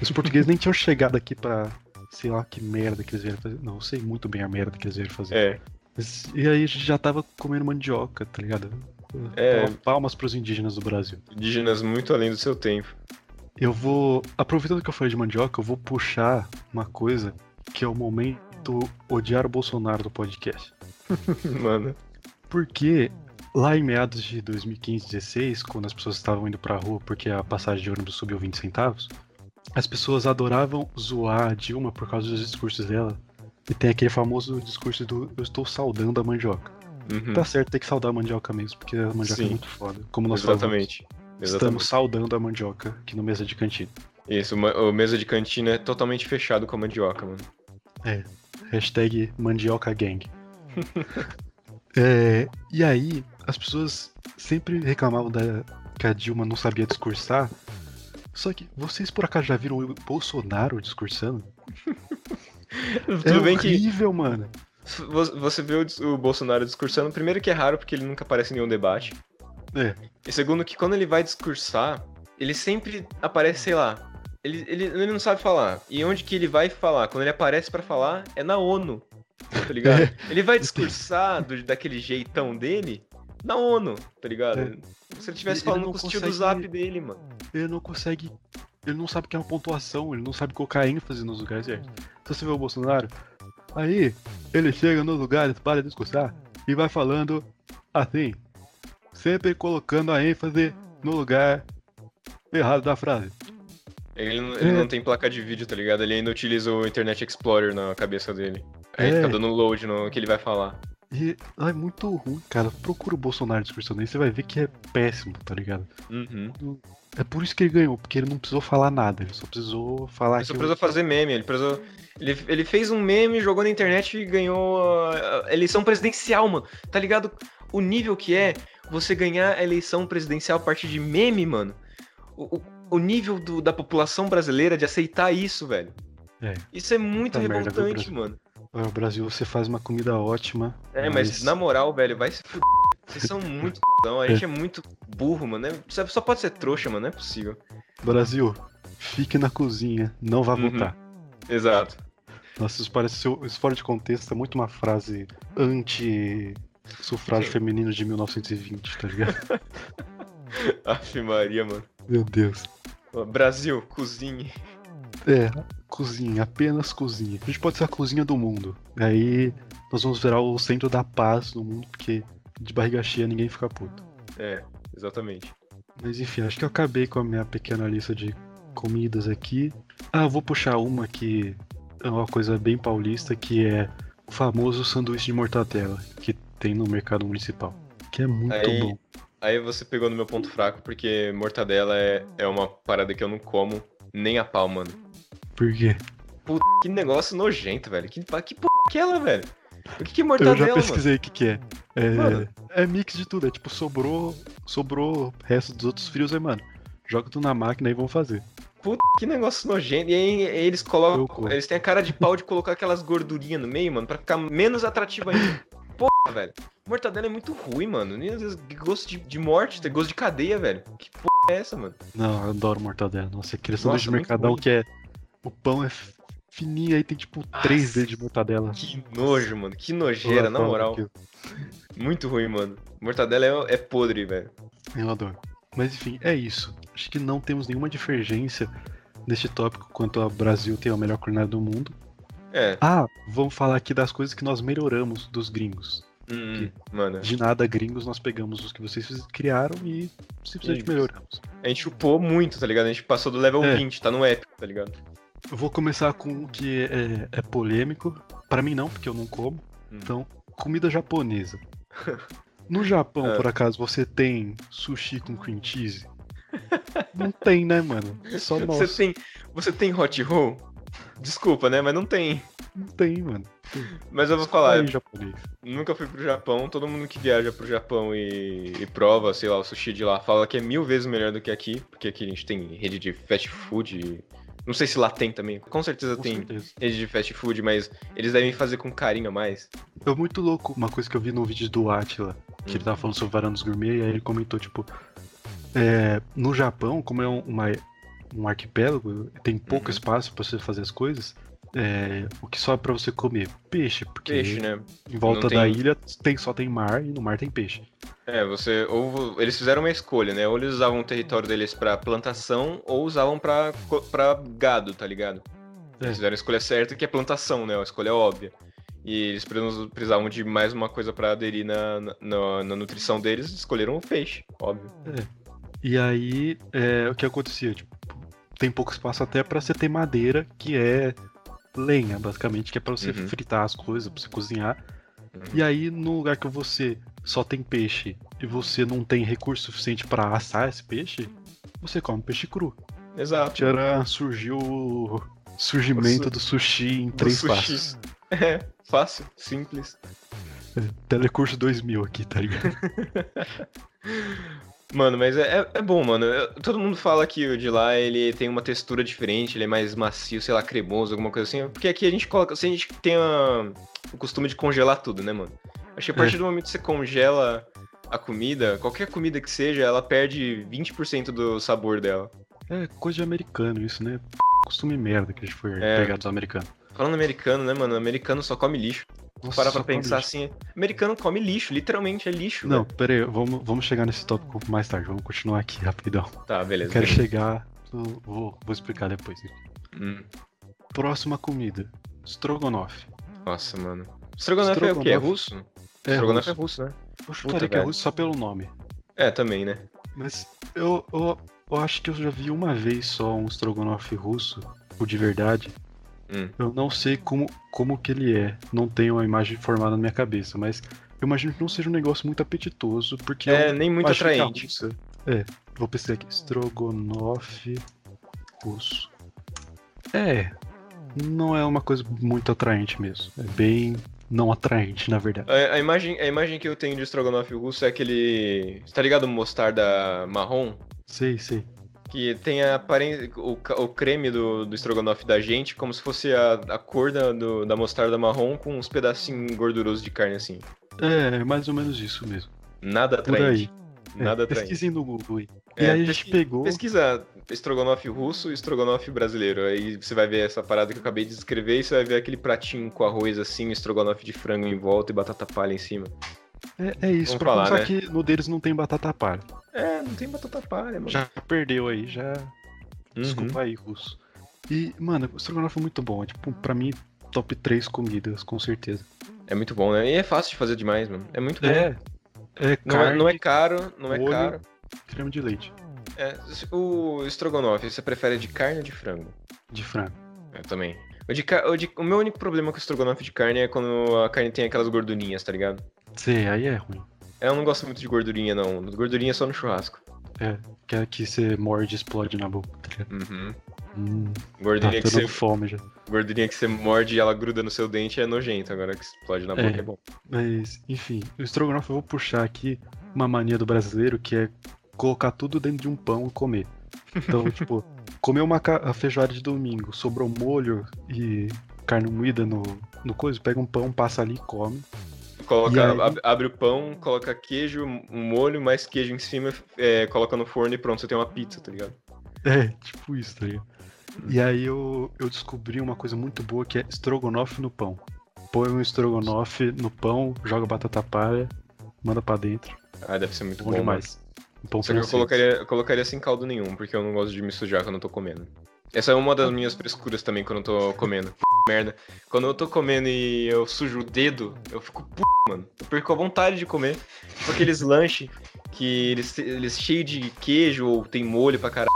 Os portugueses nem tinham chegado aqui pra, sei lá, que merda que eles vieram fazer. Não, eu sei muito bem a merda que eles vieram fazer. É. E aí a gente já tava comendo mandioca, tá ligado? É. Palmas pros indígenas do Brasil. Indígenas muito além do seu tempo. Eu vou. Aproveitando que eu falei de mandioca, eu vou puxar uma coisa que é o momento odiar o Bolsonaro do podcast. Mano. Porque lá em meados de 2015, 16, quando as pessoas estavam indo pra rua porque a passagem de ônibus subiu 20 centavos, as pessoas adoravam zoar a Dilma por causa dos discursos dela. E tem aquele famoso discurso do eu estou saudando a mandioca. Uhum. Tá certo, tem que saudar a mandioca mesmo, porque a mandioca é Sim. é muito foda. Como nós Exatamente. Estamos saudando a mandioca aqui no Mesa de Cantina. Isso, o Mesa de Cantina é totalmente fechado com a mandioca, mano. É. Hashtag mandioca gang. É, e aí, as pessoas sempre reclamavam da, que a Dilma não sabia discursar. Só que vocês por acaso já viram o Bolsonaro discursando? Tudo é bem horrível, que... mano. Você vê o, Bolsonaro discursando, primeiro que é raro porque ele nunca aparece em nenhum debate. É. E segundo que quando ele vai discursar, ele sempre aparece, sei lá, ele, ele, ele não sabe falar. E onde que ele vai falar? Quando ele aparece para falar, é na ONU tá ligado? Ele vai discursar do, daquele jeitão dele na ONU, tá ligado? É. Se ele tivesse falando com o tio do zap dele, mano. Ele não consegue. Ele não sabe o que é uma pontuação, ele não sabe colocar ênfase nos lugares certos. Então você vê o Bolsonaro, aí ele chega nos lugares para discursar e vai falando assim, sempre colocando a ênfase no lugar errado da frase. Ele, ele é. não tem placa de vídeo, tá ligado? Ele ainda utiliza o Internet Explorer na cabeça dele. Aí é. fica dando load no que ele vai falar. E é muito ruim, cara. Procura o Bolsonaro discursando aí, você vai ver que é péssimo, tá ligado? Uhum. É por isso que ele ganhou, porque ele não precisou falar nada, ele só precisou falar. Ele só precisou eu... fazer meme, ele precisou. Ele, ele fez um meme, jogou na internet e ganhou a eleição presidencial, mano. Tá ligado? O nível que é você ganhar a eleição presidencial a partir de meme, mano. O, o, o nível do, da população brasileira de aceitar isso, velho. É. Isso é muito Puta revoltante, mano. No Brasil você faz uma comida ótima. É, mas, mas na moral, velho, vai se fuder. Vocês são muito c******. A gente é. é muito burro, mano. É, só pode ser trouxa, mano. Não é possível. Brasil, fique na cozinha, não vá uhum. votar. Exato. Nossa, isso parece isso fora de contexto, é muito uma frase anti sufrágio feminino de 1920, tá ligado? Aff, Maria, mano. Meu Deus. Brasil, cozinhe. É, cozinha, apenas cozinha. A gente pode ser a cozinha do mundo. Aí nós vamos virar o centro da paz no mundo, porque de barriga cheia ninguém fica puto. É, exatamente. Mas enfim, acho que eu acabei com a minha pequena lista de comidas aqui. Ah, eu vou puxar uma que é uma coisa bem paulista, que é o famoso sanduíche de mortadela que tem no mercado municipal. Que é muito aí, bom. Aí você pegou no meu ponto fraco, porque mortadela é, é uma parada que eu não como nem a pau, mano. Por quê? Puta, que negócio nojento, velho. Que, que porra que é ela, velho? O que, que é mortadela, Eu já pesquisei o que, que é. É, é mix de tudo. É tipo, sobrou, sobrou resto dos outros frios aí, mano. Joga tudo na máquina e vão fazer. Puta, que negócio nojento. E aí eles colocam. Eles têm a cara de pau de colocar aquelas gordurinhas no meio, mano, pra ficar menos atrativo ainda. Porra, velho. Mortadela é muito ruim, mano. Gosto de, de morte, tem gosto de cadeia, velho. Que porra é essa, mano? Não, eu adoro mortadela. Nossa, aquele sanduíche de mercadão que é o pão é fininha aí tem tipo três vezes de mortadela. Que nojo, mano. Que nojeira, na moral. Muito ruim, mano. Mortadela é, é podre, velho. Eu adoro. Mas enfim, é isso. Acho que não temos nenhuma divergência neste tópico quanto ao Brasil ter a melhor culinária do mundo. É. Ah, vamos falar aqui das coisas que nós melhoramos dos gringos. Hum, mano. De nada, gringos, nós pegamos os que vocês criaram e simplesmente Isso. melhoramos. A gente upou muito, tá ligado? A gente passou do level é. 20, tá no épico, tá ligado? Eu vou começar com o que é, é polêmico. Para mim não, porque eu não como. Hum. Então, comida japonesa. No Japão, é. por acaso, você tem sushi com cream cheese? não tem, né, mano? Só nós. Você tem, você tem hot roll? Desculpa, né? Mas não tem. Não tem, mano. Mas eu vou falar. Aí, japonês. Nunca fui pro Japão. Todo mundo que viaja pro Japão e, e, prova, sei lá, o sushi de lá, fala que é mil vezes melhor do que aqui. Porque aqui a gente tem rede de fast food. Não sei se lá tem também. Com certeza com tem certeza. rede de fast food, mas eles devem fazer com carinho a mais. É muito louco. Uma coisa que eu vi no vídeo do Atila, que hum. ele tava falando sobre varanos gourmet, e aí ele comentou, tipo. É, no Japão, como é uma, um arquipélago, tem pouco uhum. espaço para você fazer as coisas é, o que só é pra você comer? Peixe, porque peixe, né? em volta tem... da ilha tem, só tem mar e no mar tem peixe. É, você. Ou eles fizeram uma escolha, né? Ou eles usavam o território deles para plantação ou usavam para gado, tá ligado? É. Eles fizeram a escolha certa, que é plantação, né? A escolha é óbvia. E eles precisavam de mais uma coisa para aderir na, na, na, nutrição deles, escolheram o peixe, óbvio. É. E aí, é, o que acontecia? Tipo, tem pouco espaço até para você ter madeira, que é lenha, basicamente, que é para você uhum. fritar as coisas, para você cozinhar. E aí, no lugar que você só tem peixe e você não tem recurso suficiente para assar esse peixe, você come peixe cru. Exato. Tcharam, surgiu o surgimento do sushi em três sushi. passos. É, fácil, simples. Telecurso 2000 aqui, tá ligado? Mano, mas é, é, é bom, mano. todo mundo fala que o de lá ele tem uma textura diferente, ele é mais macio, sei lá, cremoso, alguma coisa assim. Porque aqui a gente coloca. Assim, a gente tem a, o costume de congelar tudo, né, mano? Acho que a partir é. do momento que você congela a comida, qualquer comida que seja, ela perde 20% do sabor dela. É coisa de americano isso, né? Costume merda que a gente foi é. pegar dos americanos. Falando americano, né, mano? Americano só come lixo. Nossa, parar pra pensar assim, americano come lixo, literalmente é lixo. Não, velho. pera aí, vamos, vamos chegar nesse tópico mais tarde, vamos continuar aqui rapidão. Tá, beleza. quero beleza. chegar, vou, vou explicar depois. Hum. Próxima comida, strogonoff. Nossa, mano. Strogonoff, Strogonoff é o quê? É russo? É Strogonoff é russo, né? Eu chutaria que é russo só pelo nome. É, também, né? Mas eu, eu, eu acho que eu já vi uma vez só um strogonoff russo, o de verdade. Hum. Eu não sei como, como que ele é. Não tenho uma imagem formada na minha cabeça, mas eu imagino que não seja um negócio muito apetitoso, porque. É, nem muito atraente. É, vou pesquisar aqui. Strogonoff russo. É, não é uma coisa muito atraente mesmo. É bem não atraente, na verdade. A, a, imagem, a imagem que eu tenho de estrogonofe russo é aquele. Tá ligado mostarda marrom? Sei, sei. Que tem a aparência, o, o creme do, do estrogonofe da gente como se fosse a, a cor da, do, da mostarda marrom com uns pedacinhos gordurosos de carne assim. É, mais ou menos isso mesmo. Nada atraente. Nada é, atraente. Pesquisem no Google aí. É, e aí a gente pegou. Pesquisa estrogonofe russo e estrogonofe brasileiro. Aí você vai ver essa parada que eu acabei de descrever e você vai ver aquele pratinho com arroz assim, estrogonofe de frango em volta e batata palha em cima. É, é isso, Vamos pra falar, né? que no deles não tem batata palha. É, não tem batata palha, mano. Já perdeu aí, já. Uhum. Desculpa aí, russo. E, mano, o estrogonofe é muito bom. É, tipo, pra mim, top 3 comidas, com certeza. É muito bom, né? E é fácil de fazer demais, mano. É muito bom. É. É, não, carne, é, não é caro, não é caro. Creme de leite. É, o estrogonofe, você prefere de carne ou de frango? De frango. Eu também. O, de, o, de, o meu único problema com o estrogonofe de carne é quando a carne tem aquelas gordurinhas, tá ligado? Sim, aí é ruim. É, eu não gosto muito de gordurinha, não. Gordurinha é só no churrasco. É, que é que você morde e explode na boca, tá? Uhum. Hum, gordurinha tá que você. fome já. Gordurinha que você morde e ela gruda no seu dente é nojento, agora que explode na boca é, é bom. Mas, enfim, o estrogonofe eu vou puxar aqui uma mania do brasileiro que é colocar tudo dentro de um pão e comer. Então, tipo, comer uma feijoada de domingo, sobrou molho e carne moída no, no coisa, pega um pão, passa ali e come. Coloca, aí... abre o pão, coloca queijo, um molho, mais queijo em cima, é, coloca no forno e pronto, você tem uma pizza, tá ligado? É, tipo isso, tá ligado? E aí eu, eu descobri uma coisa muito boa que é estrogonofe no pão. Põe um estrogonofe no pão, joga batata palha, manda pra dentro. Ah, deve ser muito bom, bom demais. Pão Só que eu colocaria, eu colocaria sem caldo nenhum, porque eu não gosto de me sujar quando eu tô comendo. Essa é uma das minhas frescuras também quando eu tô comendo. Merda. Quando eu tô comendo e eu sujo o dedo, eu fico p, mano. Eu perco a vontade de comer. Tipo aqueles lanches que eles, eles cheios de queijo ou tem molho pra caralho.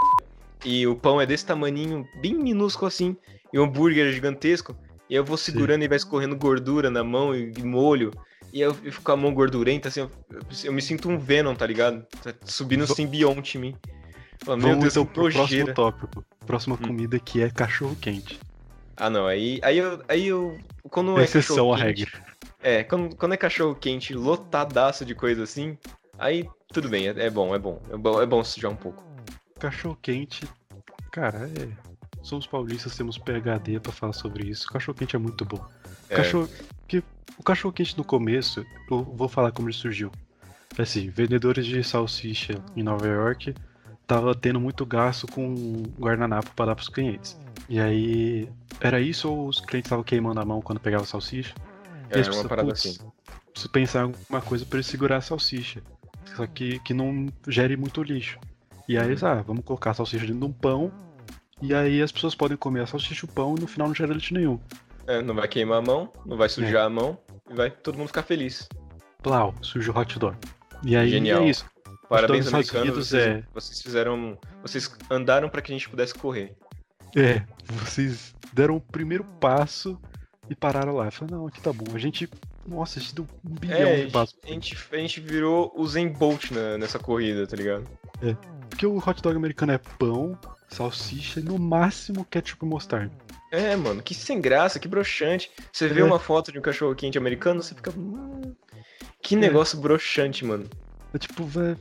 E o pão é desse tamaninho, bem minúsculo assim. E o hambúrguer é gigantesco. E eu vou segurando Sim. e vai escorrendo gordura na mão e, molho. E eu, eu fico com a mão gordurenta, assim, eu, eu, me sinto um Venom, tá ligado? Tá subindo v simbionte em mim. Fala, meu Deus, então pro próximo tópico. Próxima hum. comida que é cachorro quente. Ah não, aí, aí eu. Aí eu. Quando é Exceção à regra. É, quando, quando é cachorro quente lotadaço de coisa assim, aí tudo bem, é, é bom, é bom. É bom, é bom sujar um pouco. Cachorro quente, cara, é. Somos paulistas, temos PHD pra falar sobre isso. Cachorro quente é muito bom. É. Cachorro. Que, o cachorro quente no começo, eu vou falar como ele surgiu. Assim, vendedores de salsicha em Nova York tava tendo muito gasto com guardanapo para dar pros clientes. E aí, era isso ou os clientes estavam queimando a mão quando pegavam salsicha? É, uma parada assim. Preciso pensar em alguma coisa para ele segurar a salsicha. Só que, que não gere muito lixo. E aí, uhum. ah, vamos colocar a salsicha dentro de um pão. E aí as pessoas podem comer a salsicha e o pão e no final não gera lixo nenhum. É, não vai queimar a mão, não vai sujar é. a mão e vai todo mundo ficar feliz. Plau, suja o hot dog. E aí Genial. é isso. Parabéns, americanos. Vocês, é... vocês fizeram. Vocês andaram para que a gente pudesse correr. É, vocês deram o primeiro passo e pararam lá. Falaram, não, aqui tá bom. A gente. Nossa, a gente deu um bilhão é, de passos. A gente, a gente virou o Zen Bolt na, nessa corrida, tá ligado? É. Porque o hot dog americano é pão, salsicha e no máximo ketchup e mostarda. É, mano, que sem graça, que broxante. Você vê é. uma foto de um cachorro quente americano, você fica. Hum, que é. negócio é. broxante, mano. É tipo, velho.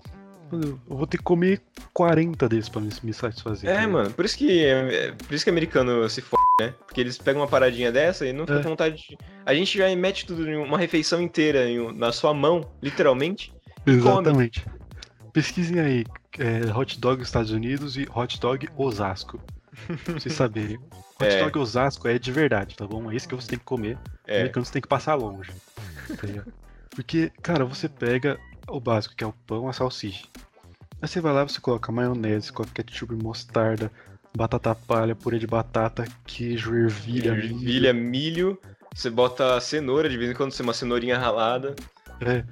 Eu vou ter que comer 40 deles pra me satisfazer. É, tá mano, por isso que é, por isso que americano se f, né? Porque eles pegam uma paradinha dessa e não fica é. com vontade de. A gente já mete tudo em uma refeição inteira em, na sua mão, literalmente. Exatamente. Come. Pesquisem aí, é, hot dog Estados Unidos e hot dog Osasco. pra vocês saberem. Hot é. dog Osasco é de verdade, tá bom? É isso que você tem que comer. É. Americano você tem que passar longe. Porque, cara, você pega o básico, que é o pão, a salsicha. Aí você vai lá, você coloca maionese, coloca ketchup, mostarda, batata palha, purê de batata, queijo, ervilha, ervilha, milho. milho. Você bota cenoura, de vez em quando você uma cenourinha ralada. É.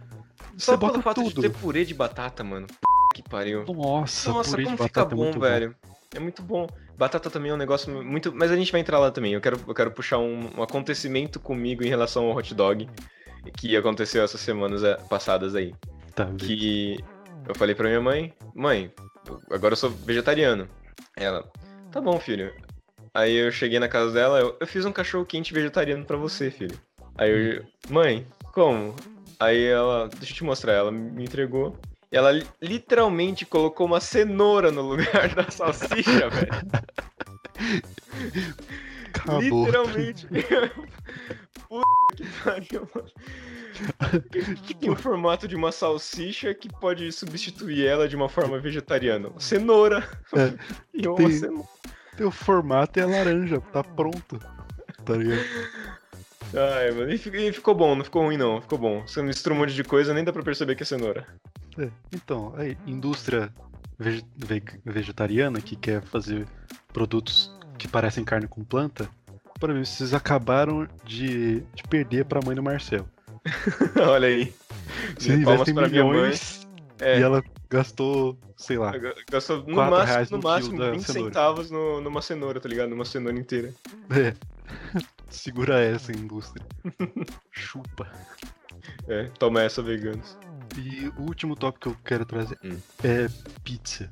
Você Só bota pelo fato tudo. de ter purê de batata, mano. que pariu. Nossa, Nossa purê como de fica batata bom, é velho. Bom. É muito bom. Batata também é um negócio muito. Mas a gente vai entrar lá também. Eu quero, eu quero puxar um, um acontecimento comigo em relação ao hot dog que aconteceu essas semanas eh, passadas aí. Tá, que eu falei pra minha mãe, mãe, agora eu sou vegetariano. Ela, tá bom, filho. Aí eu cheguei na casa dela, eu, eu fiz um cachorro quente vegetariano para você, filho. Aí eu, mãe, como? Aí ela, deixa eu te mostrar, ela me entregou. E ela literalmente colocou uma cenoura no lugar da salsicha, velho. Acabou. Literalmente. Puta que pariu, mano. Tipo, o formato de uma salsicha que pode substituir ela de uma forma vegetariana. Cenoura. É, e uma tem, cenoura. Tem o formato a laranja, tá pronto. Tá ligado? Ai, mano, e ficou bom, não ficou ruim não, ficou bom. Você mistura um monte de coisa, nem dá pra perceber que é cenoura. É, então, aí, indústria vegetariana que quer fazer produtos que parecem carne com planta, para mim, vocês acabaram de, de perder pra mãe do Marcel. Olha aí. Você investem milhões é. e ela gastou, sei lá. Gastou no máximo, no, máximo 20 centavos no, numa cenoura, tá ligado? Numa cenoura inteira. É. Segura essa, indústria. Chupa. É, toma essa, veganos. E o último tópico que eu quero trazer hum. é pizza.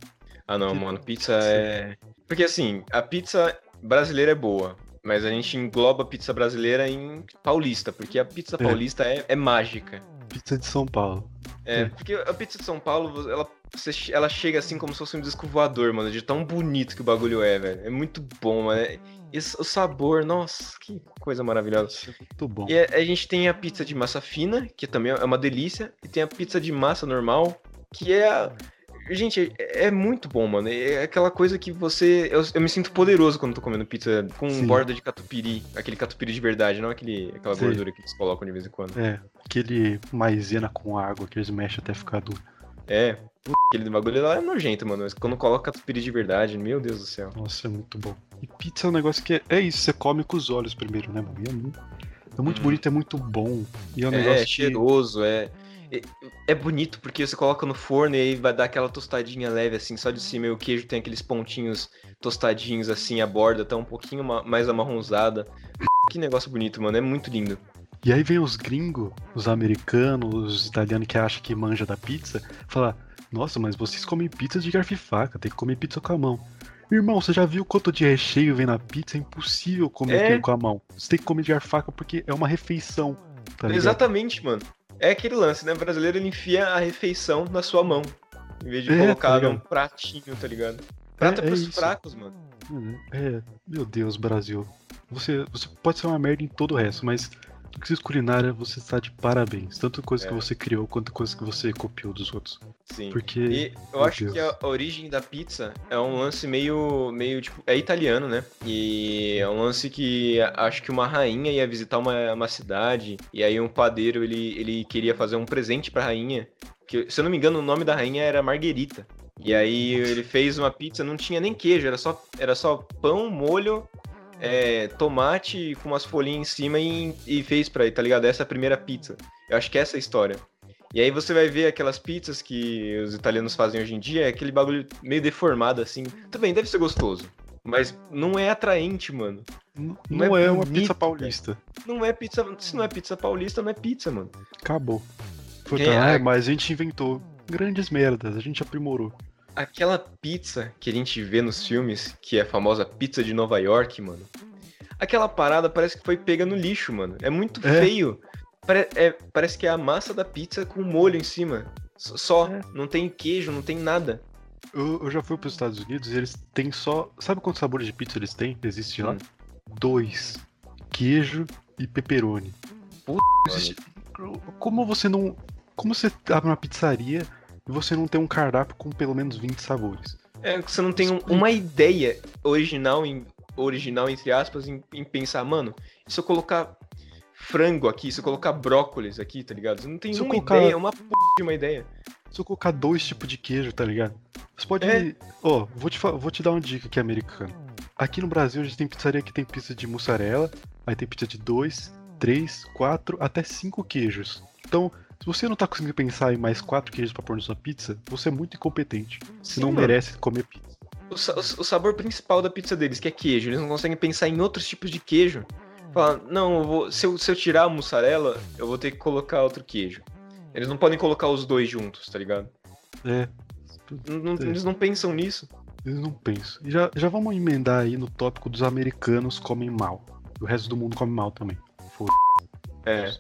Ah não, mano, pizza é. Porque assim, a pizza brasileira é boa. Mas a gente engloba a pizza brasileira em paulista, porque a pizza é. paulista é, é mágica. Pizza de São Paulo. É, porque a pizza de São Paulo, ela, ela chega assim como se fosse um disco voador, mano, de tão bonito que o bagulho é, velho. É muito bom, mano. E o sabor, nossa, que coisa maravilhosa. Muito bom. E a, a, gente tem a pizza de massa fina, que também é uma delícia, e tem a pizza de massa normal, que é Gente, é, é muito bom, mano. É aquela coisa que você. Eu, eu me sinto poderoso quando tô comendo pizza com Sim. borda de catupiry. Aquele catupiry de verdade, não aquele, aquela Sim. gordura que eles colocam de vez em quando. É, aquele maisena com água que eles mexem até ficar duro. É, aquele bagulho lá é nojento, mano. Mas quando coloca catupiry de verdade, meu Deus do céu. Nossa, é muito bom. E pizza é um negócio que é, é isso, você come com os olhos primeiro, né, mano? E é muito, é muito hum. bonito, é muito bom. E é um é, negócio. É cheiroso, que... é é bonito porque você coloca no forno e aí vai dar aquela tostadinha leve, assim, só de cima e o queijo tem aqueles pontinhos tostadinhos, assim, a borda tá um pouquinho mais amarronzada. Que negócio bonito, mano, é muito lindo. E aí vem os gringos, os americanos, os italianos que acham que manja da pizza, falar: Nossa, mas vocês comem pizza de garfo e faca, tem que comer pizza com a mão. Irmão, você já viu quanto de recheio vem na pizza? É impossível comer é... aquilo com a mão. Você tem que comer de garfo e faca porque é uma refeição. Tá Exatamente, mano. É aquele lance, né? O brasileiro ele enfia a refeição na sua mão. Em vez de é, colocar tá num pratinho, tá ligado? Prato é, é pros isso. fracos, mano. Uhum. É, meu Deus, Brasil. Você, você pode ser uma merda em todo o resto, mas quesito culinária, você está de parabéns. Tanto coisa é. que você criou, quanto coisa que você copiou dos outros. Sim. Porque. E eu acho Deus. que a origem da pizza é um lance meio. meio, tipo. É italiano, né? E é um lance que acho que uma rainha ia visitar uma, uma cidade. E aí um padeiro ele, ele queria fazer um presente pra rainha. Que, se eu não me engano, o nome da rainha era Marguerita. E aí ele fez uma pizza, não tinha nem queijo, era só, era só pão, molho é, tomate com umas folhinhas em cima e, e fez pra ir, tá ligado? Essa é a primeira pizza. Eu acho que essa é a história. E aí você vai ver aquelas pizzas que os italianos fazem hoje em dia, é aquele bagulho meio deformado assim. Também deve ser gostoso. Mas não é atraente, mano. Não, não é, é uma pizza paulista. Não é pizza. Se não é pizza paulista, não é pizza, mano. Acabou. Puta, é, mas a gente inventou grandes merdas, a gente aprimorou. Aquela pizza que a gente vê nos filmes, que é a famosa pizza de Nova York, mano. Aquela parada parece que foi pega no lixo, mano. É muito é. feio. Pare é, parece que é a massa da pizza com molho em cima. Só. É. Não tem queijo, não tem nada. Eu, eu já fui para os Estados Unidos e eles têm só. Sabe quantos sabores de pizza eles têm? Existe lá? Hum. Dois: queijo e pepperoni. Puta, Existe... Como você não. Como você abre uma pizzaria e você não tem um cardápio com pelo menos 20 sabores. É, você não tem um, uma ideia original, em, original entre aspas, em, em, pensar, mano, se eu colocar frango aqui, se eu colocar brócolis aqui, tá ligado? Você não tem se uma colocar... ideia, uma p de uma ideia. Se eu colocar dois tipos de queijo, tá ligado? Você pode. É. Ó, oh, vou, te, vou te dar uma dica aqui, americano. Aqui no Brasil a gente tem pizzaria que tem pizza de mussarela, aí tem pizza de dois, três, quatro, até cinco queijos. Então, se você não tá conseguindo pensar em mais quatro queijos pra pôr na sua pizza, você é muito incompetente. Você Sim, não mano. merece comer pizza. O, o, sabor principal da pizza deles, que é queijo, eles não conseguem pensar em outros tipos de queijo. Fala, não, eu vou, se, eu, se eu tirar a mussarela, eu vou ter que colocar outro queijo. Eles não podem colocar os dois juntos, tá ligado? É. Não, é. Eles não pensam nisso. Eles não pensam. E já, já vamos emendar aí no tópico dos americanos comem mal. O resto do mundo come mal também. Foda. É.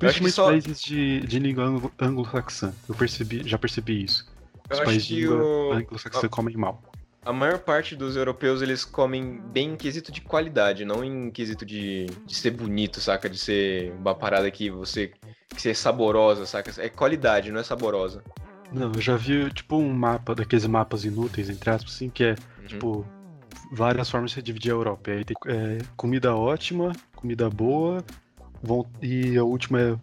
Principalmente só... países de, de língua anglo-saxã. Eu percebi, já percebi isso. Os eu países de língua anglo-saxã comem mal. A maior parte dos europeus, eles comem bem em quesito de qualidade, não em quesito de, de ser bonito, saca? De ser uma parada que você... que ser saborosa, saca? É qualidade, não é saborosa. Não, eu já vi, tipo, um mapa, daqueles mapas inúteis, entre aspas, assim, que é, uhum. tipo, várias formas de dividir a Europa. E aí tem é, comida ótima, comida boa, e a última é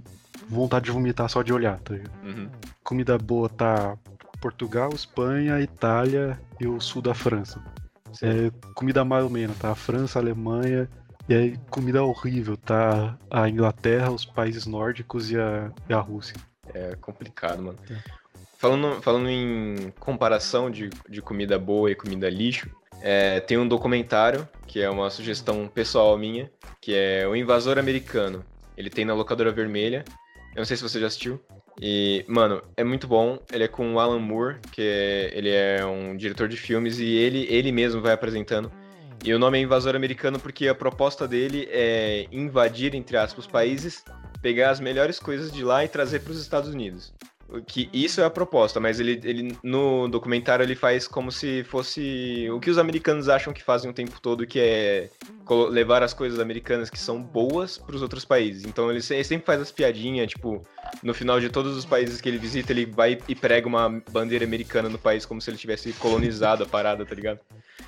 vontade de vomitar só de olhar, tá uhum. Comida boa tá Portugal, Espanha, Itália e o sul da França. É, comida mais ou menos, tá? A França, a Alemanha. E aí, comida horrível, tá? A Inglaterra, os países nórdicos e a, e a Rússia. É complicado, mano. É. Falando, falando em comparação de, de comida boa e comida lixo, é, tem um documentário, que é uma sugestão pessoal minha, que é O Invasor Americano. Ele tem na locadora vermelha. Eu não sei se você já assistiu. E, mano, é muito bom. Ele é com o Alan Moore, que é, ele é um diretor de filmes, e ele, ele mesmo vai apresentando. E o nome é Invasor Americano porque a proposta dele é invadir, entre aspas, países, pegar as melhores coisas de lá e trazer para os Estados Unidos que isso é a proposta, mas ele, ele no documentário ele faz como se fosse o que os americanos acham que fazem o tempo todo, que é levar as coisas americanas que são boas para os outros países. Então ele sempre faz as piadinhas, tipo, no final de todos os países que ele visita, ele vai e prega uma bandeira americana no país como se ele tivesse colonizado a parada, tá ligado?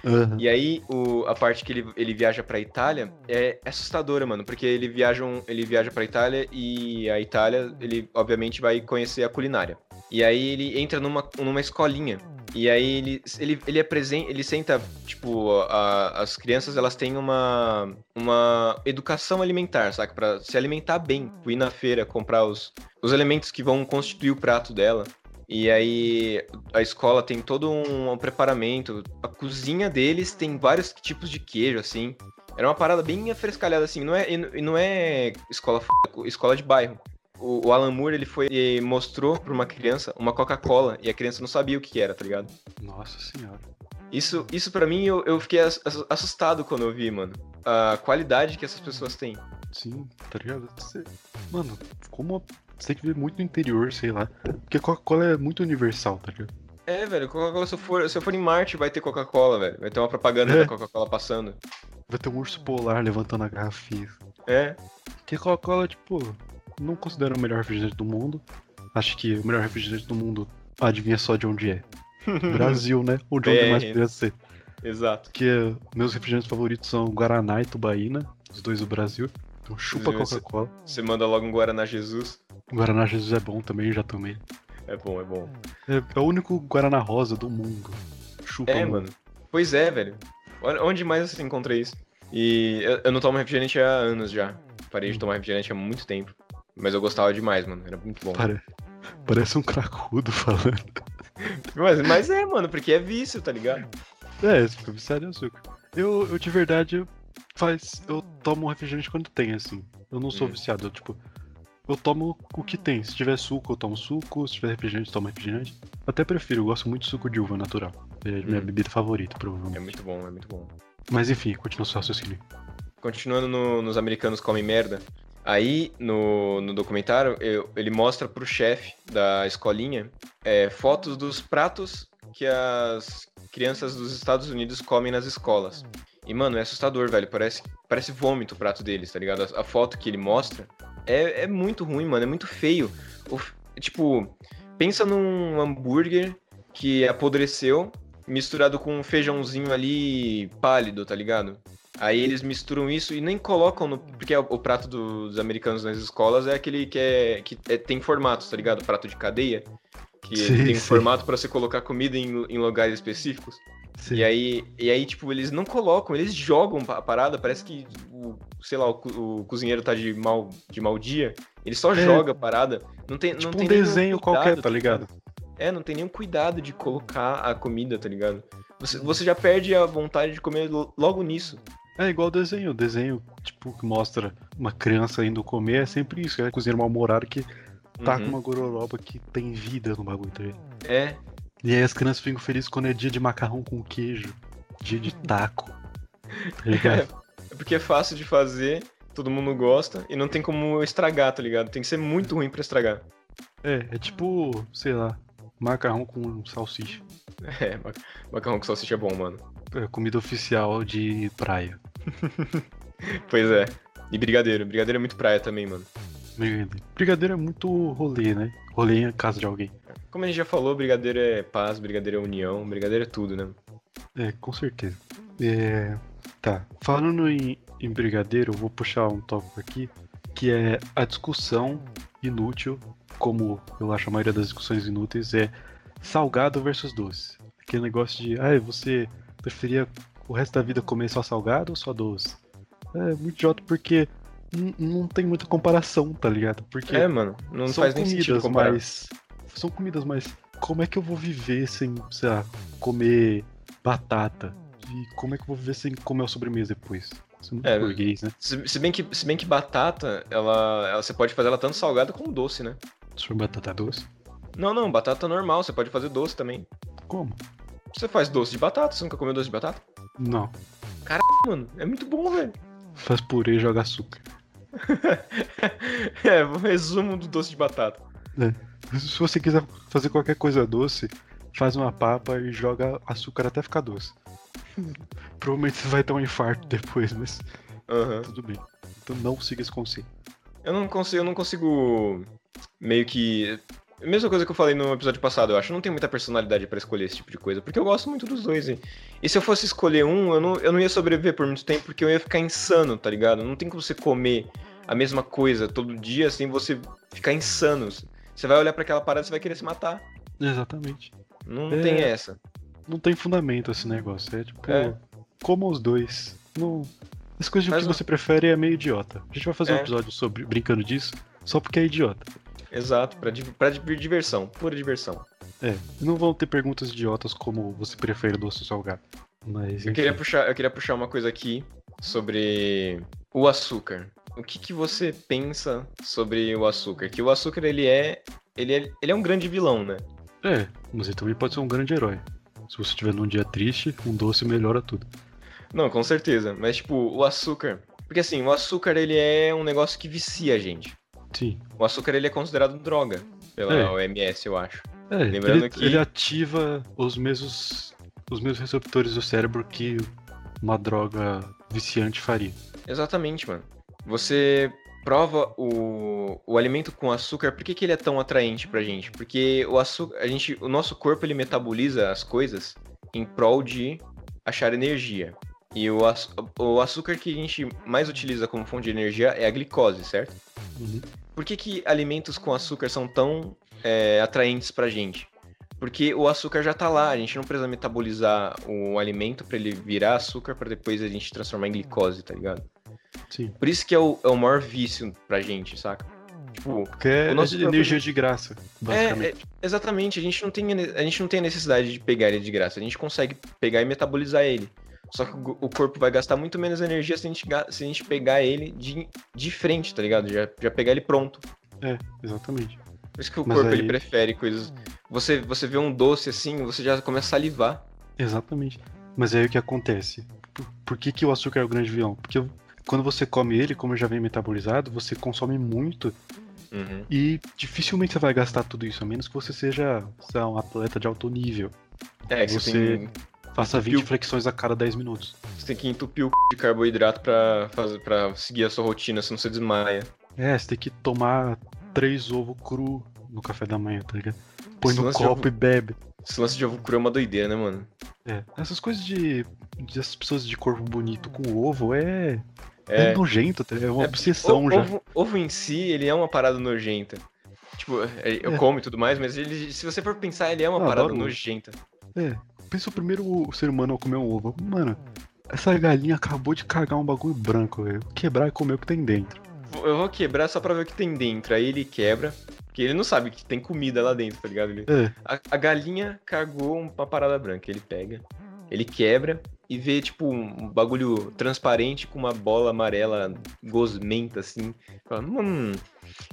Uhum. E aí, o, a parte que ele, ele viaja pra Itália é assustadora, mano, porque ele viaja, um, ele viaja pra Itália e a Itália, ele obviamente vai conhecer a culinária. E aí ele entra numa, numa escolinha. E aí ele, ele, ele apresenta, ele senta, tipo, a, as crianças elas têm uma, uma educação alimentar, sabe? Pra se alimentar bem, ir na feira, comprar os, os elementos que vão constituir o prato dela. E aí a escola tem todo um, um preparamento. A cozinha deles tem vários tipos de queijo, assim. Era uma parada bem afrescalhada, assim. Não é, e não é escola, escola de bairro. O, o Alan Moore, ele foi e mostrou pra uma criança uma Coca-Cola e a criança não sabia o que era, tá ligado? Nossa senhora. Isso, isso para mim, eu, eu fiquei assustado quando eu vi, mano. A qualidade que essas pessoas têm. Sim, tá ligado? Mano, como você tem que ver muito no interior, sei lá. Porque Coca-Cola é muito universal, tá ligado? É, velho, Coca-Cola, se, eu for, se eu for em Marte, vai ter Coca-Cola, velho. Vai ter uma propaganda é. da Coca-Cola passando. Vai ter um urso polar levantando a garrafinha. É. Que a Coca-Cola, tipo, não considero o melhor refrigerante do mundo. Acho que o melhor refrigerante do mundo, adivinha só de onde é. Brasil, né? Onde, onde mais poderia ser. Exato. Que meus refrigerantes favoritos são Guaraná e Tubaína, os dois do Brasil. Então chupa Coca-Cola. Você manda logo um Guaraná Jesus. Guaraná Jesus é bom também, já tomei. É bom, é bom. É, é o único Guaraná rosa do mundo. Chupa. É, mano. Pois é, velho. Onde mais você encontra isso? E eu, eu, não tomo refrigerante há anos já. Parei de tomar refrigerante há muito tempo. Mas eu gostava demais, mano. Era muito bom. Pare... Parece um cracudo falando. mas, mas é, mano, porque é vício, tá ligado? É, fica viciado em açúcar. Eu, eu de verdade faz. Eu tomo refrigerante quando tem, assim. Eu não sou hum. viciado, eu, tipo, eu tomo o que tem. Se tiver suco, eu tomo suco. Se tiver refrigerante, eu tomo refrigerante. Até prefiro, eu gosto muito de suco de uva natural. É a minha hum. bebida favorita, provavelmente. É muito bom, é muito bom. Mas enfim, continua o seu raciocínio. Continuando no, nos americanos comem merda. Aí, no, no documentário, eu, ele mostra pro chefe da escolinha é, fotos dos pratos que as crianças dos Estados Unidos comem nas escolas. E, mano, é assustador, velho. Parece, parece vômito o prato deles, tá ligado? A, a foto que ele mostra é, é muito ruim, mano. É muito feio. O, tipo, pensa num hambúrguer que apodreceu, misturado com um feijãozinho ali pálido, tá ligado? Aí eles misturam isso e nem colocam no. Porque o, o prato do, dos americanos nas escolas é aquele que, é, que é, tem formatos, tá ligado? Prato de cadeia. Que sim, tem um formato para você colocar comida em, em lugares específicos. Sim. E aí, e aí, tipo, eles não colocam, eles jogam a parada, parece que, o, sei lá, o, o cozinheiro tá de mal, de mal dia, ele só é. joga a parada. Não tem, tipo não tem um desenho cuidado, qualquer, tá ligado? É, não tem nenhum cuidado de colocar a comida, tá ligado? Você, você já perde a vontade de comer logo nisso. É igual o desenho. O desenho, tipo, que mostra uma criança indo comer, é sempre isso. É cozinheiro mal-humorado que tá uhum. com uma gororoba que tem vida no bagulho, tá É, e aí as crianças ficam felizes quando é dia de macarrão com queijo, dia de taco. Tá ligado? É, porque é fácil de fazer, todo mundo gosta e não tem como estragar, tá ligado? Tem que ser muito ruim para estragar. É, é tipo, sei lá, macarrão com salsicha. É, macarrão com salsicha é bom, mano. É comida oficial de praia. pois é. E brigadeiro. Brigadeiro é muito praia também, mano. Brigadeiro. Brigadeiro é muito rolê, né? Rolê em casa de alguém. Como a gente já falou, brigadeiro é paz, brigadeiro é união, brigadeiro é tudo, né? É, com certeza. É... Tá. Falando em, em brigadeiro, eu vou puxar um tópico aqui, que é a discussão inútil, como eu acho a maioria das discussões inúteis, é salgado versus doce. Aquele negócio de, ah, você preferia o resto da vida comer só salgado ou só doce? É muito idiota porque não tem muita comparação, tá ligado? Porque é, mano, não faz nem sentido comparar. Mas são comidas, mas como é que eu vou viver sem, sei lá, comer batata? E como é que eu vou viver sem comer a sobremesa depois? é, é burguês, né? Se, bem que, se bem que batata, ela, ela, você pode fazer ela tanto salgada como doce, né? For batata doce? Não, não, batata normal, você pode fazer doce também. Como? Você faz doce de batata, você nunca comeu doce de batata? Não. Caralho, mano, é muito bom, velho. Faz purê e joga açúcar. é, o resumo do doce de batata. É. Se você quiser fazer qualquer coisa doce, faz uma papa e joga açúcar até ficar doce. Provavelmente você vai ter um infarto depois, mas uhum. tudo bem. Então não siga esse conselho. Eu não consigo, eu não consigo meio que Mesma coisa que eu falei no episódio passado, eu acho. Eu não tenho muita personalidade para escolher esse tipo de coisa, porque eu gosto muito dos dois. E, e se eu fosse escolher um, eu não, eu não ia sobreviver por muito tempo, porque eu ia ficar insano, tá ligado? Não tem como você comer a mesma coisa todo dia sem você ficar insano. Você vai olhar para aquela parada e vai querer se matar. Exatamente. Não é... tem essa. Não tem fundamento esse negócio. É tipo, é. como os dois. Não... As coisas Mas que você prefere é meio idiota. A gente vai fazer é. um episódio sobre brincando disso, só porque é idiota. Exato, pra, pra diversão, pura diversão. É, não vão ter perguntas idiotas como você prefere doce ou salgado. Mas, eu queria, puxar, eu queria puxar uma coisa aqui sobre o açúcar. O que, que você pensa sobre o açúcar? Que o açúcar, ele é, ele é. Ele é um grande vilão, né? É, mas ele também pode ser um grande herói. Se você estiver num dia triste, um doce melhora tudo. Não, com certeza. Mas, tipo, o açúcar. Porque assim, o açúcar ele é um negócio que vicia a gente. Sim. O açúcar ele é considerado droga pela é. OMS, eu acho. É, Lembrando ele, que ele ativa os mesmos os mesmos receptores do cérebro que uma droga viciante faria. Exatamente, mano. Você prova o, o alimento com açúcar, por que, que ele é tão atraente pra gente? Porque o açúcar, a gente, o nosso corpo ele metaboliza as coisas em prol de achar energia. E o, o açúcar que a gente mais utiliza como fonte de energia é a glicose, certo? Uhum. Por que, que alimentos com açúcar são tão é, atraentes pra gente? Porque o açúcar já tá lá, a gente não precisa metabolizar o alimento para ele virar açúcar para depois a gente transformar em glicose, tá ligado? Sim. Por isso que é o, é o maior vício pra gente, saca? Tipo, Porque é nosso energia de graça, basicamente. É, é, exatamente, a gente, não tem, a gente não tem a necessidade de pegar ele de graça, a gente consegue pegar e metabolizar ele. Só que o corpo vai gastar muito menos energia se a gente, se a gente pegar ele de, de frente, tá ligado? Já, já pegar ele pronto. É, exatamente. Por isso que o Mas corpo aí... ele prefere coisas. Você, você vê um doce assim, você já começa a salivar. Exatamente. Mas aí o que acontece? Por, por que, que o açúcar é o grande vilão? Porque quando você come ele, como já vem metabolizado, você consome muito. Uhum. E dificilmente você vai gastar tudo isso, a menos que você seja lá, um atleta de alto nível. É, que você, você tem Faça 20 flexões a cada 10 minutos. Você tem que entupir o c... de carboidrato pra, fazer, pra seguir a sua rotina, senão você desmaia. É, você tem que tomar três ovos cru no café da manhã, tá ligado? Põe Esse no copo ovo... e bebe. Esse lance de ovo cru é uma doideira, né, mano? É, essas coisas de, de essas pessoas de corpo bonito com ovo é... É, é nojento, tá? é uma é, obsessão o, já. Ovo, ovo em si, ele é uma parada nojenta. Tipo, é, eu é. como e tudo mais, mas ele, se você for pensar, ele é uma ah, parada nojenta. É, pensa o primeiro ser humano a comer um ovo. Mano, essa galinha acabou de cagar um bagulho branco, velho. Quebrar e comer o que tem dentro. Eu vou quebrar só pra ver o que tem dentro. Aí ele quebra, porque ele não sabe que tem comida lá dentro, tá ligado? Ele... É. A, a, galinha cagou uma parada branca. Ele pega, ele quebra e vê, tipo, um bagulho transparente com uma bola amarela gosmenta, assim. Fala, hum,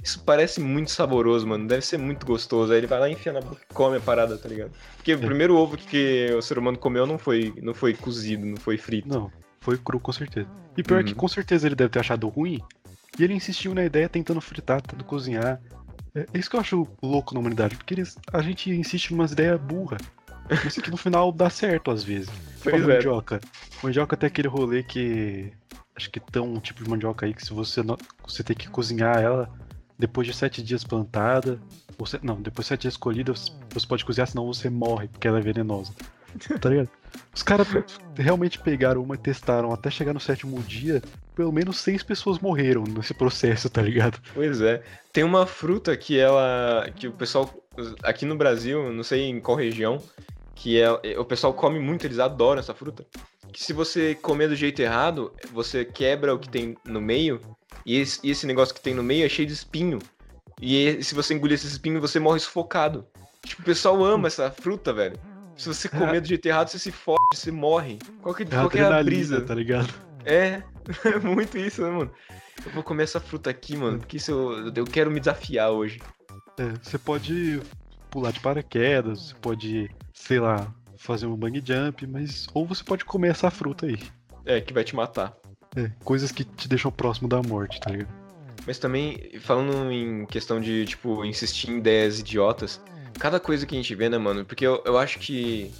isso parece muito saboroso, mano. Deve ser muito gostoso. Aí ele vai lá e enfia na boca e come a parada, tá ligado? Porque o primeiro ovo que o ser humano comeu não foi, não foi cozido, não foi frito. Não, foi cru com certeza. E pior uhum. que com certeza ele deve ter achado ruim. E ele insistiu na ideia tentando fritar, tentando cozinhar. É, é isso que eu acho louco na humanidade, porque eles, a gente insiste em umas ideias burras. Isso que no final dá certo às vezes. Pois a é. mandioca. Mandioca tem aquele rolê que. Acho que tem um tipo de mandioca aí que se você não, você tem que cozinhar ela depois de sete dias plantada. Você, não, depois de sete dias colhida, você pode cozinhar, senão você morre, porque ela é venenosa. Tá ligado? Os caras realmente pegaram uma e testaram até chegar no sétimo dia. Pelo menos seis pessoas morreram nesse processo, tá ligado? Pois é. Tem uma fruta que ela. que o pessoal. Aqui no Brasil, não sei em qual região, que é, o pessoal come muito, eles adoram essa fruta. Que se você comer do jeito errado, você quebra o que tem no meio e esse, e esse negócio que tem no meio é cheio de espinho. E se você engolir esse espinho, você morre sufocado. Tipo, o pessoal ama essa fruta, velho. Se você comer do jeito errado, você se fode, você morre. Qual que, é, qual que é a brisa? Tá ligado? É, é muito isso, né, mano? Eu vou comer essa fruta aqui, mano, porque isso eu, eu quero me desafiar hoje. É, você pode pular de paraquedas, você pode, sei lá, fazer um bang jump, mas. Ou você pode comer essa fruta aí. É, que vai te matar. É, coisas que te deixam próximo da morte, tá ligado? Mas também, falando em questão de, tipo, insistir em ideias idiotas, cada coisa que a gente vê, né, mano? Porque eu, eu acho que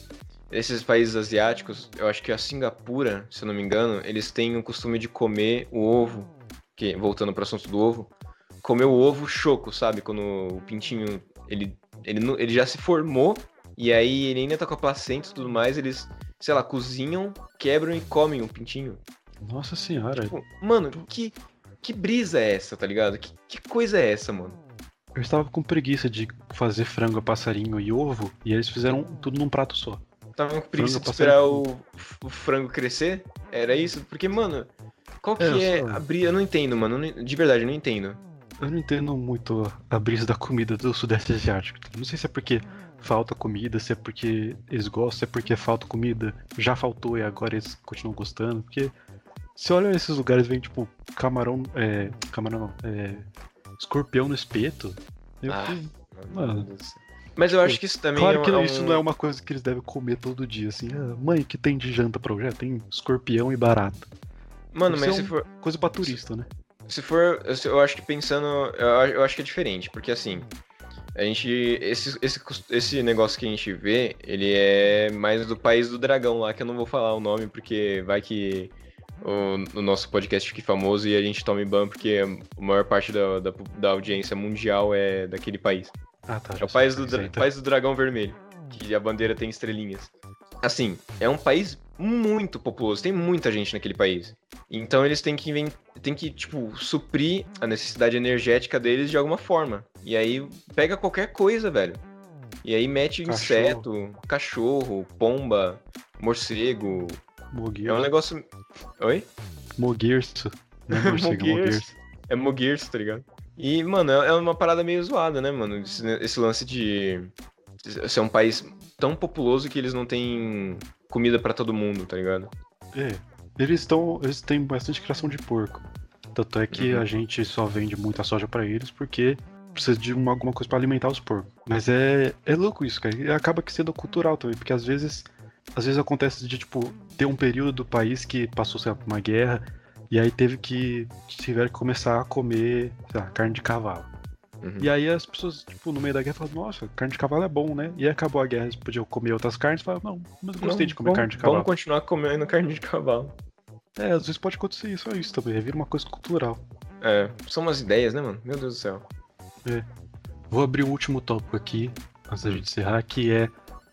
esses países asiáticos, eu acho que a Singapura, se eu não me engano, eles têm o costume de comer o ovo, que voltando para o assunto do ovo, comer o ovo choco, sabe? Quando o pintinho ele, ele, ele já se formou e aí ele ainda tá com a placenta e tudo mais, eles, sei lá, cozinham, quebram e comem o pintinho. Nossa senhora. Tipo, mano, que, que brisa é essa, tá ligado? Que, que coisa é essa, mano? Eu estava com preguiça de fazer frango, passarinho e ovo, e eles fizeram tudo num prato só. Tava com preguiça de esperar o, o, frango crescer? Era isso? Porque, mano, qual que é, é só... a brisa? Eu não entendo, mano. De verdade, eu não entendo. Eu não entendo muito a brisa da comida do Sudeste Asiático. Não sei se é porque falta comida, se é porque eles gostam, se é porque falta comida, já faltou e agora eles continuam gostando. Porque se olha esses lugares, vem tipo camarão. É, camarão não. É, escorpião no espeto. Eu ah, mano. Mas eu tipo, acho que isso também Claro é que um... isso não é uma coisa que eles devem comer todo dia, assim. Ah, mãe, que tem de janta pra hoje? Ah, tem escorpião e barata. Mano, isso mas é se for. Coisa pra turista, se... né? Se for. Eu acho que pensando. Eu acho que é diferente, porque assim. A gente. Esse, esse, esse negócio que a gente vê, ele é mais do país do dragão lá, que eu não vou falar o nome, porque vai que o, o, nosso podcast fique famoso e a gente tome ban, porque a maior parte da, da, da audiência mundial é daquele país. Ah, tá. É o país do, dra país do dragão vermelho, que a bandeira tem estrelinhas. Assim, é um país muito populoso, tem muita gente naquele país. Então eles têm que, têm que tipo, suprir a necessidade energética deles de alguma forma. E aí pega qualquer coisa, velho. E aí mete cachorro. inseto, cachorro, pomba, morcego, Moguirso. É um negócio. Oi? Mogirso. Não é morcego, é Mogirso. É Mogirso, tá ligado? E, mano, é, é uma parada meio zoada, né, mano? Esse, esse lance de ser um país tão populoso que eles não têm comida para todo mundo, tá ligado? É. Eles estão. Eles têm bastante criação de porco. Tanto é que uhum. a gente só vende muita soja para eles porque precisa de uma, alguma coisa para alimentar os porcos. Mas é, é louco isso, cara. E acaba que sendo cultural também, porque às vezes às vezes acontece de, tipo, ter um período do país que passou, sei lá, por uma guerra, e aí teve que. tiveram que começar a comer, sei lá, carne de cavalo. Uhum. E aí as pessoas, tipo, no meio da guerra falam, nossa, carne de cavalo é bom, né? E acabou a guerra, eles podiam comer outras carnes, falam, não, mas eu gostei não, de comer vamos, carne de cavalo. Vamos continuar comendo carne de cavalo. É, às vezes pode acontecer isso, é isso também, vira uma coisa cultural. É, são umas ideias, né, mano? Meu Deus do céu. É. Vou abrir o último tópico aqui, antes da gente encerrar, que é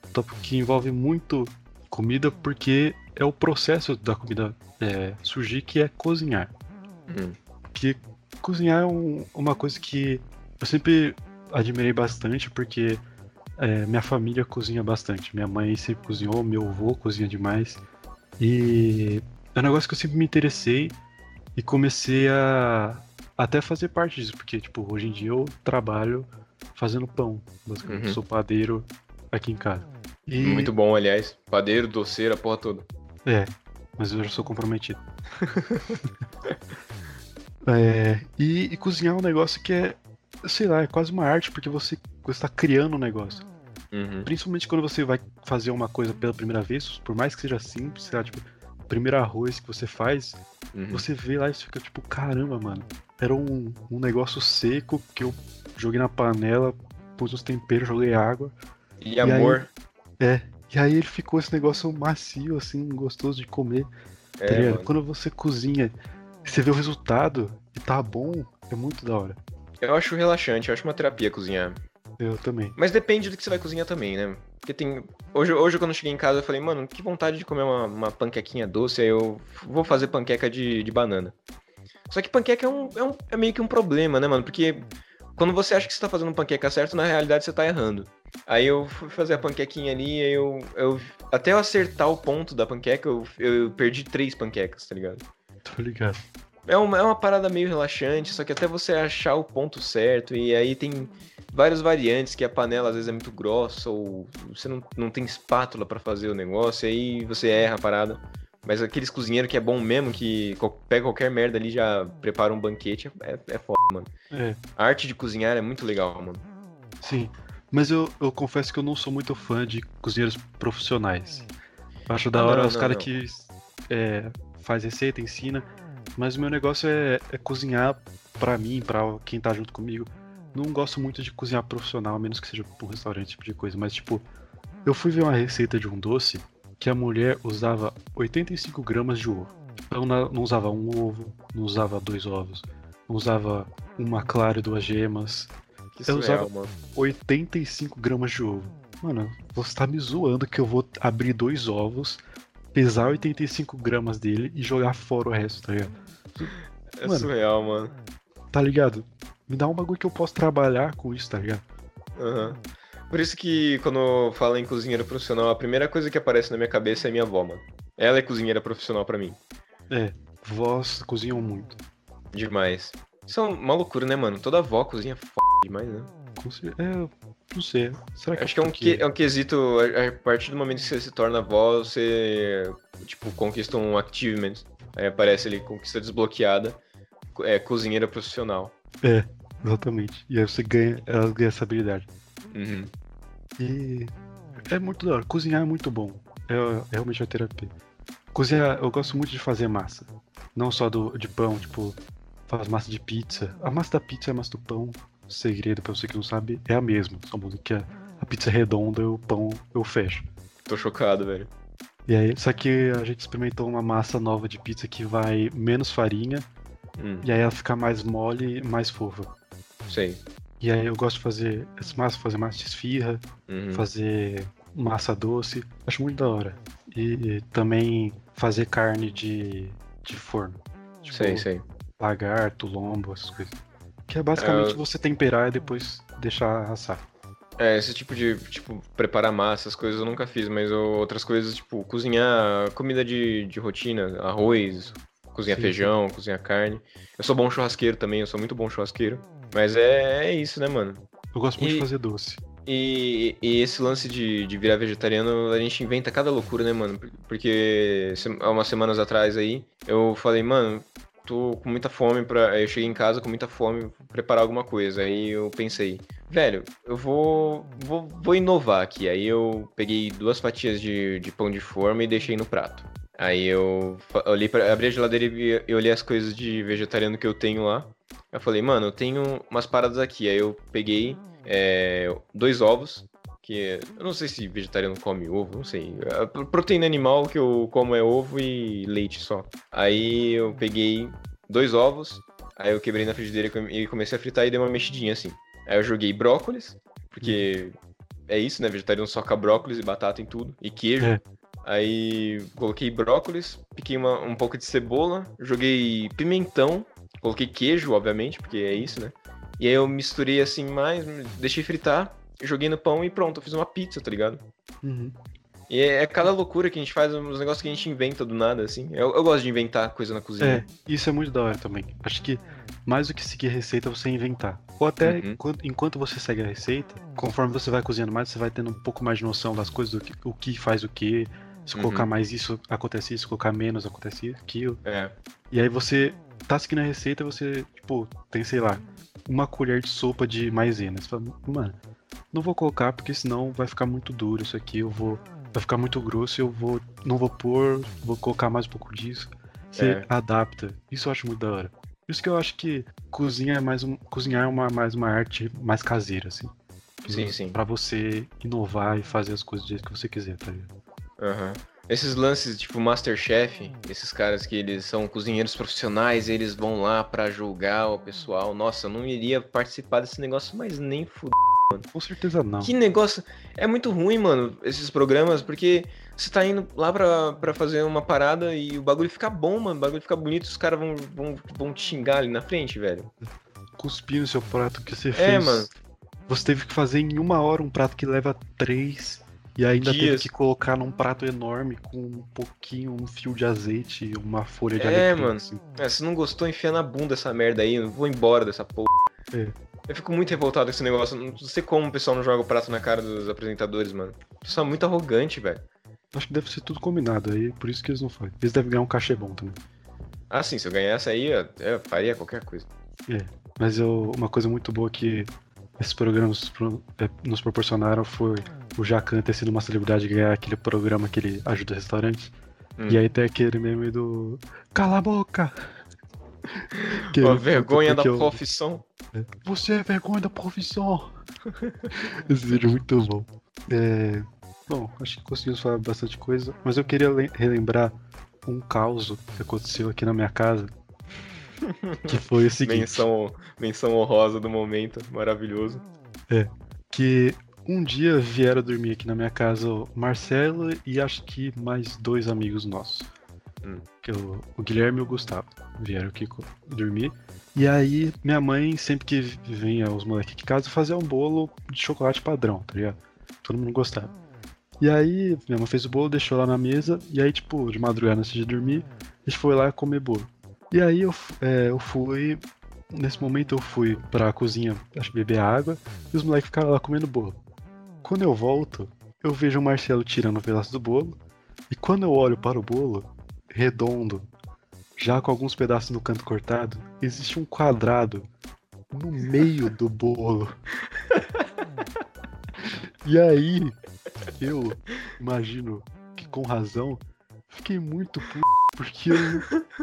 um tópico que envolve muito comida porque é o processo da comida é, surgir que é cozinhar. Hum. Que cozinhar é um, uma coisa que eu sempre admirei bastante porque é, minha família cozinha bastante. Minha mãe sempre cozinhou, meu avô cozinha demais. E é um negócio que eu sempre me interessei e comecei a até fazer parte disso, porque tipo, hoje em dia eu trabalho fazendo pão, basicamente, uhum. sou padeiro aqui em casa. E... Muito bom, aliás. Padeiro, doceira, porra toda. É, mas eu já sou comprometido. é, e, e, cozinhar é um negócio que é, sei lá, é quase uma arte, porque você está criando um negócio. Uhum. Principalmente quando você vai fazer uma coisa pela primeira vez, por mais que seja simples, sei lá, tipo, o primeiro arroz que você faz, uhum. você vê lá e fica tipo, caramba, mano. Era um, um negócio seco que eu joguei na panela, pus os temperos, joguei água. E, e amor. Aí, é. E aí ele ficou esse negócio macio, assim, gostoso de comer. É, tá Quando você cozinha, você vê o resultado e tá bom, é muito da hora. Eu acho relaxante, eu acho uma terapia cozinhar. Eu também. Mas depende do que você vai cozinhar também, né? Porque tem. Hoje, hoje quando eu cheguei em casa, eu falei, mano, que vontade de comer uma, uma panquequinha doce, aí eu vou fazer panqueca de, de banana. Só que panqueca é, um, é, um, é meio que um problema, né, mano? Porque quando você acha que você tá fazendo panqueca certo, na realidade você tá errando. Aí eu fui fazer a panquequinha ali, aí eu, eu. Até eu acertar o ponto da panqueca, eu, eu perdi três panquecas, tá ligado? Tô ligado. É uma, é uma parada meio relaxante, só que até você achar o ponto certo, e aí tem várias variantes, que a panela às vezes é muito grossa, ou você não, não tem espátula para fazer o negócio, aí você erra a parada. Mas aqueles cozinheiros que é bom mesmo, que pega qualquer merda ali já prepara um banquete, é, é foda, mano. É. A arte de cozinhar é muito legal, mano. Sim. Mas eu, eu confesso que eu não sou muito fã de cozinheiros profissionais. Acho da ah, hora não, os caras que é, faz receita, ensina. Mas o meu negócio é, é cozinhar para mim, para quem tá junto comigo. não gosto muito de cozinhar profissional, a menos que seja pra um restaurante, tipo de coisa. Mas, tipo, eu fui ver uma receita de um doce que a mulher usava 85 gramas de ovo. Então não usava um ovo, não usava dois ovos, não usava uma clara e duas gemas. Que eu usava mano. 85 gramas de ovo. Mano, você tá me zoando que eu vou abrir dois ovos, pesar 85 gramas dele e jogar fora o resto, tá ligado? É mano, surreal, mano. Tá ligado? Me dá um bagulho que eu posso trabalhar com isso, tá ligado? Aham. Uhum. Por isso que quando fala em cozinheiro profissional, a primeira coisa que aparece na minha cabeça é minha avó, mano. Ela é cozinheira profissional para mim. É, vós cozinham muito. Demais. Isso é uma loucura, né, mano? Toda avó cozinha f... demais, né? É, não sei. Será que Acho que é um, que, é um quesito. A, partir do momento que você se torna avó, você, tipo, conquista um achievement. Aí aparece ali, conquista desbloqueada. É, cozinheira profissional. É, exatamente. E aí você ganha, ela ganha essa habilidade. Uhum. E é muito da hora. Cozinhar é muito bom. É, é realmente uma terapia. Cozinhar, eu gosto muito de fazer massa. Não só do, de pão, tipo, faz massa de pizza. A massa da pizza e a massa do pão, segredo pra você que não sabe, é a mesma. Só muda que a, a pizza é redonda e o pão eu fecho. Tô chocado, velho. E aí, só que a gente experimentou uma massa nova de pizza que vai menos farinha. Hum. E aí ela fica mais mole e mais fofa. Sei. E aí eu gosto de fazer essa massa, fazer massa de esfirra, uhum. fazer massa doce. Acho muito da hora. E, e também fazer carne de, de forno. Tipo, sei, sei. Lagarto, lombo, essas coisas. Que é basicamente é, você temperar e depois deixar assar. É, esse tipo de, tipo, preparar massa, essas coisas eu nunca fiz, mas outras coisas, tipo, cozinhar comida de, de rotina, arroz, cozinhar sim, feijão, cozinhar carne. Eu sou bom churrasqueiro também, eu sou muito bom churrasqueiro. Mas é, é isso, né, mano? Eu gosto muito e, de fazer doce. E, e, esse lance de, de virar vegetariano, a gente inventa cada loucura, né, mano? Porque há umas semanas atrás aí, eu falei, mano, tô com muita fome para eu cheguei em casa com muita fome preparar alguma coisa. Aí eu pensei velho eu vou vou, vou inovar aqui. Aí eu peguei duas fatias de, de pão de forma e deixei no prato. Aí eu olhei para abri a geladeira e, olhei as coisas de vegetariano que eu tenho lá. Eu falei mano eu tenho umas paradas aqui. Aí eu peguei é, dois ovos que eu não sei se vegetariano come ovo, não sei. A proteína animal que eu como é ovo e leite só. Aí eu peguei dois ovos, aí eu quebrei na frigideira e comecei a fritar e dei uma mexidinha assim. Aí eu joguei brócolis, porque é isso, né? Vegetariano soca brócolis e batata em tudo, e queijo. É. Aí coloquei brócolis, piquei uma, um pouco de cebola, joguei pimentão, coloquei queijo, obviamente, porque é isso, né? E aí eu misturei assim mais, deixei fritar joguei no pão e pronto, eu fiz uma pizza, tá ligado? Uhum. E é, é cada loucura que a gente faz, uns negócios que a gente inventa do nada, assim. Eu, eu gosto de inventar coisa na cozinha. É, isso é muito da hora também. Acho que mais do que seguir a receita, você inventar. Ou até uhum. enquanto, enquanto, você segue a receita, conforme você vai cozinhando mais, você vai tendo um pouco mais de noção das coisas, do que, o que faz o que. Se uhum. colocar mais isso, acontece isso, colocar menos, acontece aquilo. É. E aí você tá seguindo a receita, você, tipo, tem, sei lá, uma colher de sopa de maisena. Você fala, mano, não vou colocar porque senão vai ficar muito duro isso aqui, eu vou vai ficar muito grosso, eu vou não vou pôr, vou colocar mais um pouco disso. Você é. adapta. Isso eu acho muito da hora. Por isso que eu acho que cozinha é mais um, cozinhar é uma, mais uma arte mais caseira, assim. Sim, sim. Pra você inovar e fazer as coisas do jeito que você quiser, tá ligado? Aham. Uhum. Esses lances, tipo Masterchef, esses caras que eles são cozinheiros profissionais, eles vão lá para julgar o pessoal. Nossa, eu não iria participar desse negócio, mas nem fudeu mano. Com certeza não. Que negócio. É muito ruim, mano, esses programas, porque você tá indo lá pra, pra fazer uma parada e o bagulho fica bom, mano. O bagulho fica bonito, os caras vão, vão, vão te xingar ali na frente, velho. Cuspir no seu prato que você é, fez. É, mano. Você teve que fazer em uma hora um prato que leva três. E ainda Dias. teve que colocar num prato enorme com um pouquinho, um fio de azeite e uma folha de É, mano. Assim. É, se não gostou, enfia na bunda essa merda aí. Eu vou embora dessa porra. É. Eu fico muito revoltado com esse negócio. Não sei como o pessoal não joga o prato na cara dos apresentadores, mano. O pessoal é muito arrogante, velho. Acho que deve ser tudo combinado aí, por isso que eles não fazem. Eles devem ganhar um cachê bom também. Ah, sim, se eu ganhasse aí, eu, eu faria qualquer coisa. É, mas eu, uma coisa muito boa que esses programas é, nos proporcionaram foi o Jacan ter sido uma celebridade ganhar aquele programa que ele ajuda restaurantes. Hum. E aí tem aquele meme do Cala a boca! Que Uma vergonha da profissão. Eu... Você é vergonha da profissão. Esse vídeo é muito bom. É... Bom, acho que conseguimos falar bastante coisa, mas eu queria relembrar um caos que aconteceu aqui na minha casa. Que foi o seguinte. menção, menção honrosa do momento, maravilhoso. É. Que um dia vieram dormir aqui na minha casa o Marcelo e acho que mais dois amigos nossos. Hum. Que o, o Guilherme e o Gustavo vieram aqui dormir. E aí, minha mãe, sempre que vinha os moleques aqui em casa, fazia um bolo de chocolate padrão, tá ligado? Todo mundo gostava. E aí, minha mãe fez o bolo, deixou lá na mesa, e aí, tipo, de madrugada antes de dormir, a gente foi lá comer bolo. E aí eu, é, eu fui. Nesse momento eu fui pra cozinha, acho beber água, e os moleques ficaram lá comendo bolo. Quando eu volto, eu vejo o Marcelo tirando um pedaço do bolo, e quando eu olho para o bolo, redondo, já com alguns pedaços no canto cortado, existe um quadrado no meio do bolo. e aí, eu imagino que com razão, fiquei muito puto porque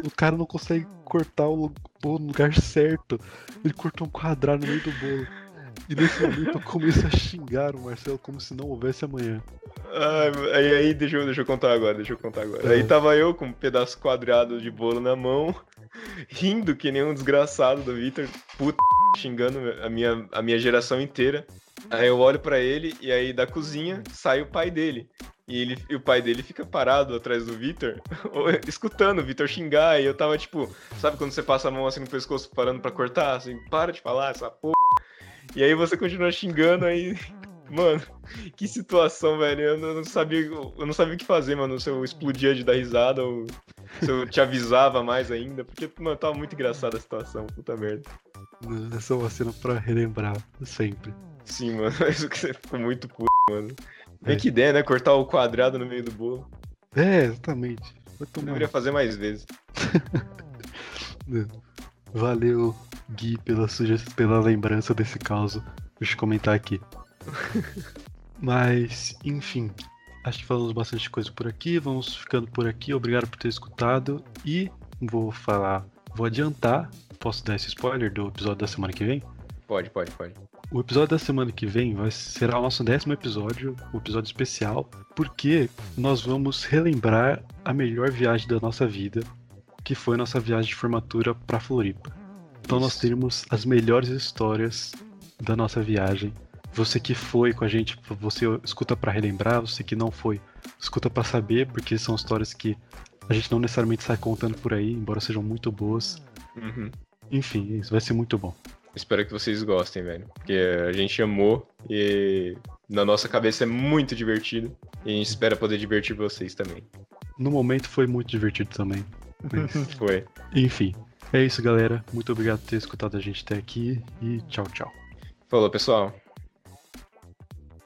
o cara não consegue cortar o bolo no lugar certo. Ele cortou um quadrado no meio do bolo. E nesse momento eu começo a xingar o Marcelo como se não houvesse amanhã. Ah, aí, aí deixa, eu, deixa eu contar agora, deixa eu contar agora. Aí tava eu com um pedaço quadrado de bolo na mão, rindo que nem um desgraçado do Victor, puta, xingando a minha, a minha geração inteira. Aí eu olho para ele e aí da cozinha sai o pai dele. E, ele, e o pai dele fica parado atrás do Victor, escutando o Victor xingar. E eu tava tipo, sabe quando você passa a mão assim no pescoço parando para cortar? Assim, para de falar essa porra. E aí você continua xingando aí. Mano, que situação, velho. Eu não sabia, eu não sabia o que fazer, mano. Se eu explodia de dar risada ou se eu te avisava mais ainda. Porque, mano, tava muito engraçada a situação, puta merda. Essa é uma cena pra relembrar sempre. Sim, mano. Isso que você ficou muito puto, mano. Vem é. que ideia, né? Cortar o quadrado no meio do bolo. É, exatamente. Eu deveria fazer mais vezes. Valeu, Gui, pela, sugestão, pela lembrança desse caos. Deixa eu comentar aqui. Mas, enfim, acho que falamos bastante coisa por aqui. Vamos ficando por aqui. Obrigado por ter escutado. E vou falar, vou adiantar. Posso dar esse spoiler do episódio da semana que vem? Pode, pode, pode. O episódio da semana que vem vai, será o nosso décimo episódio, o um episódio especial, porque nós vamos relembrar a melhor viagem da nossa vida, que foi a nossa viagem de formatura para Floripa. Então nós teremos as melhores histórias da nossa viagem. Você que foi com a gente, você escuta para relembrar, você que não foi, escuta para saber, porque são histórias que a gente não necessariamente sai contando por aí, embora sejam muito boas. Uhum. Enfim, isso vai ser muito bom. Espero que vocês gostem, velho. Porque a gente amou e na nossa cabeça é muito divertido. E a gente espera poder divertir vocês também. No momento foi muito divertido também. foi. Enfim, é isso, galera. Muito obrigado por ter escutado a gente até aqui e tchau, tchau. Falou, pessoal.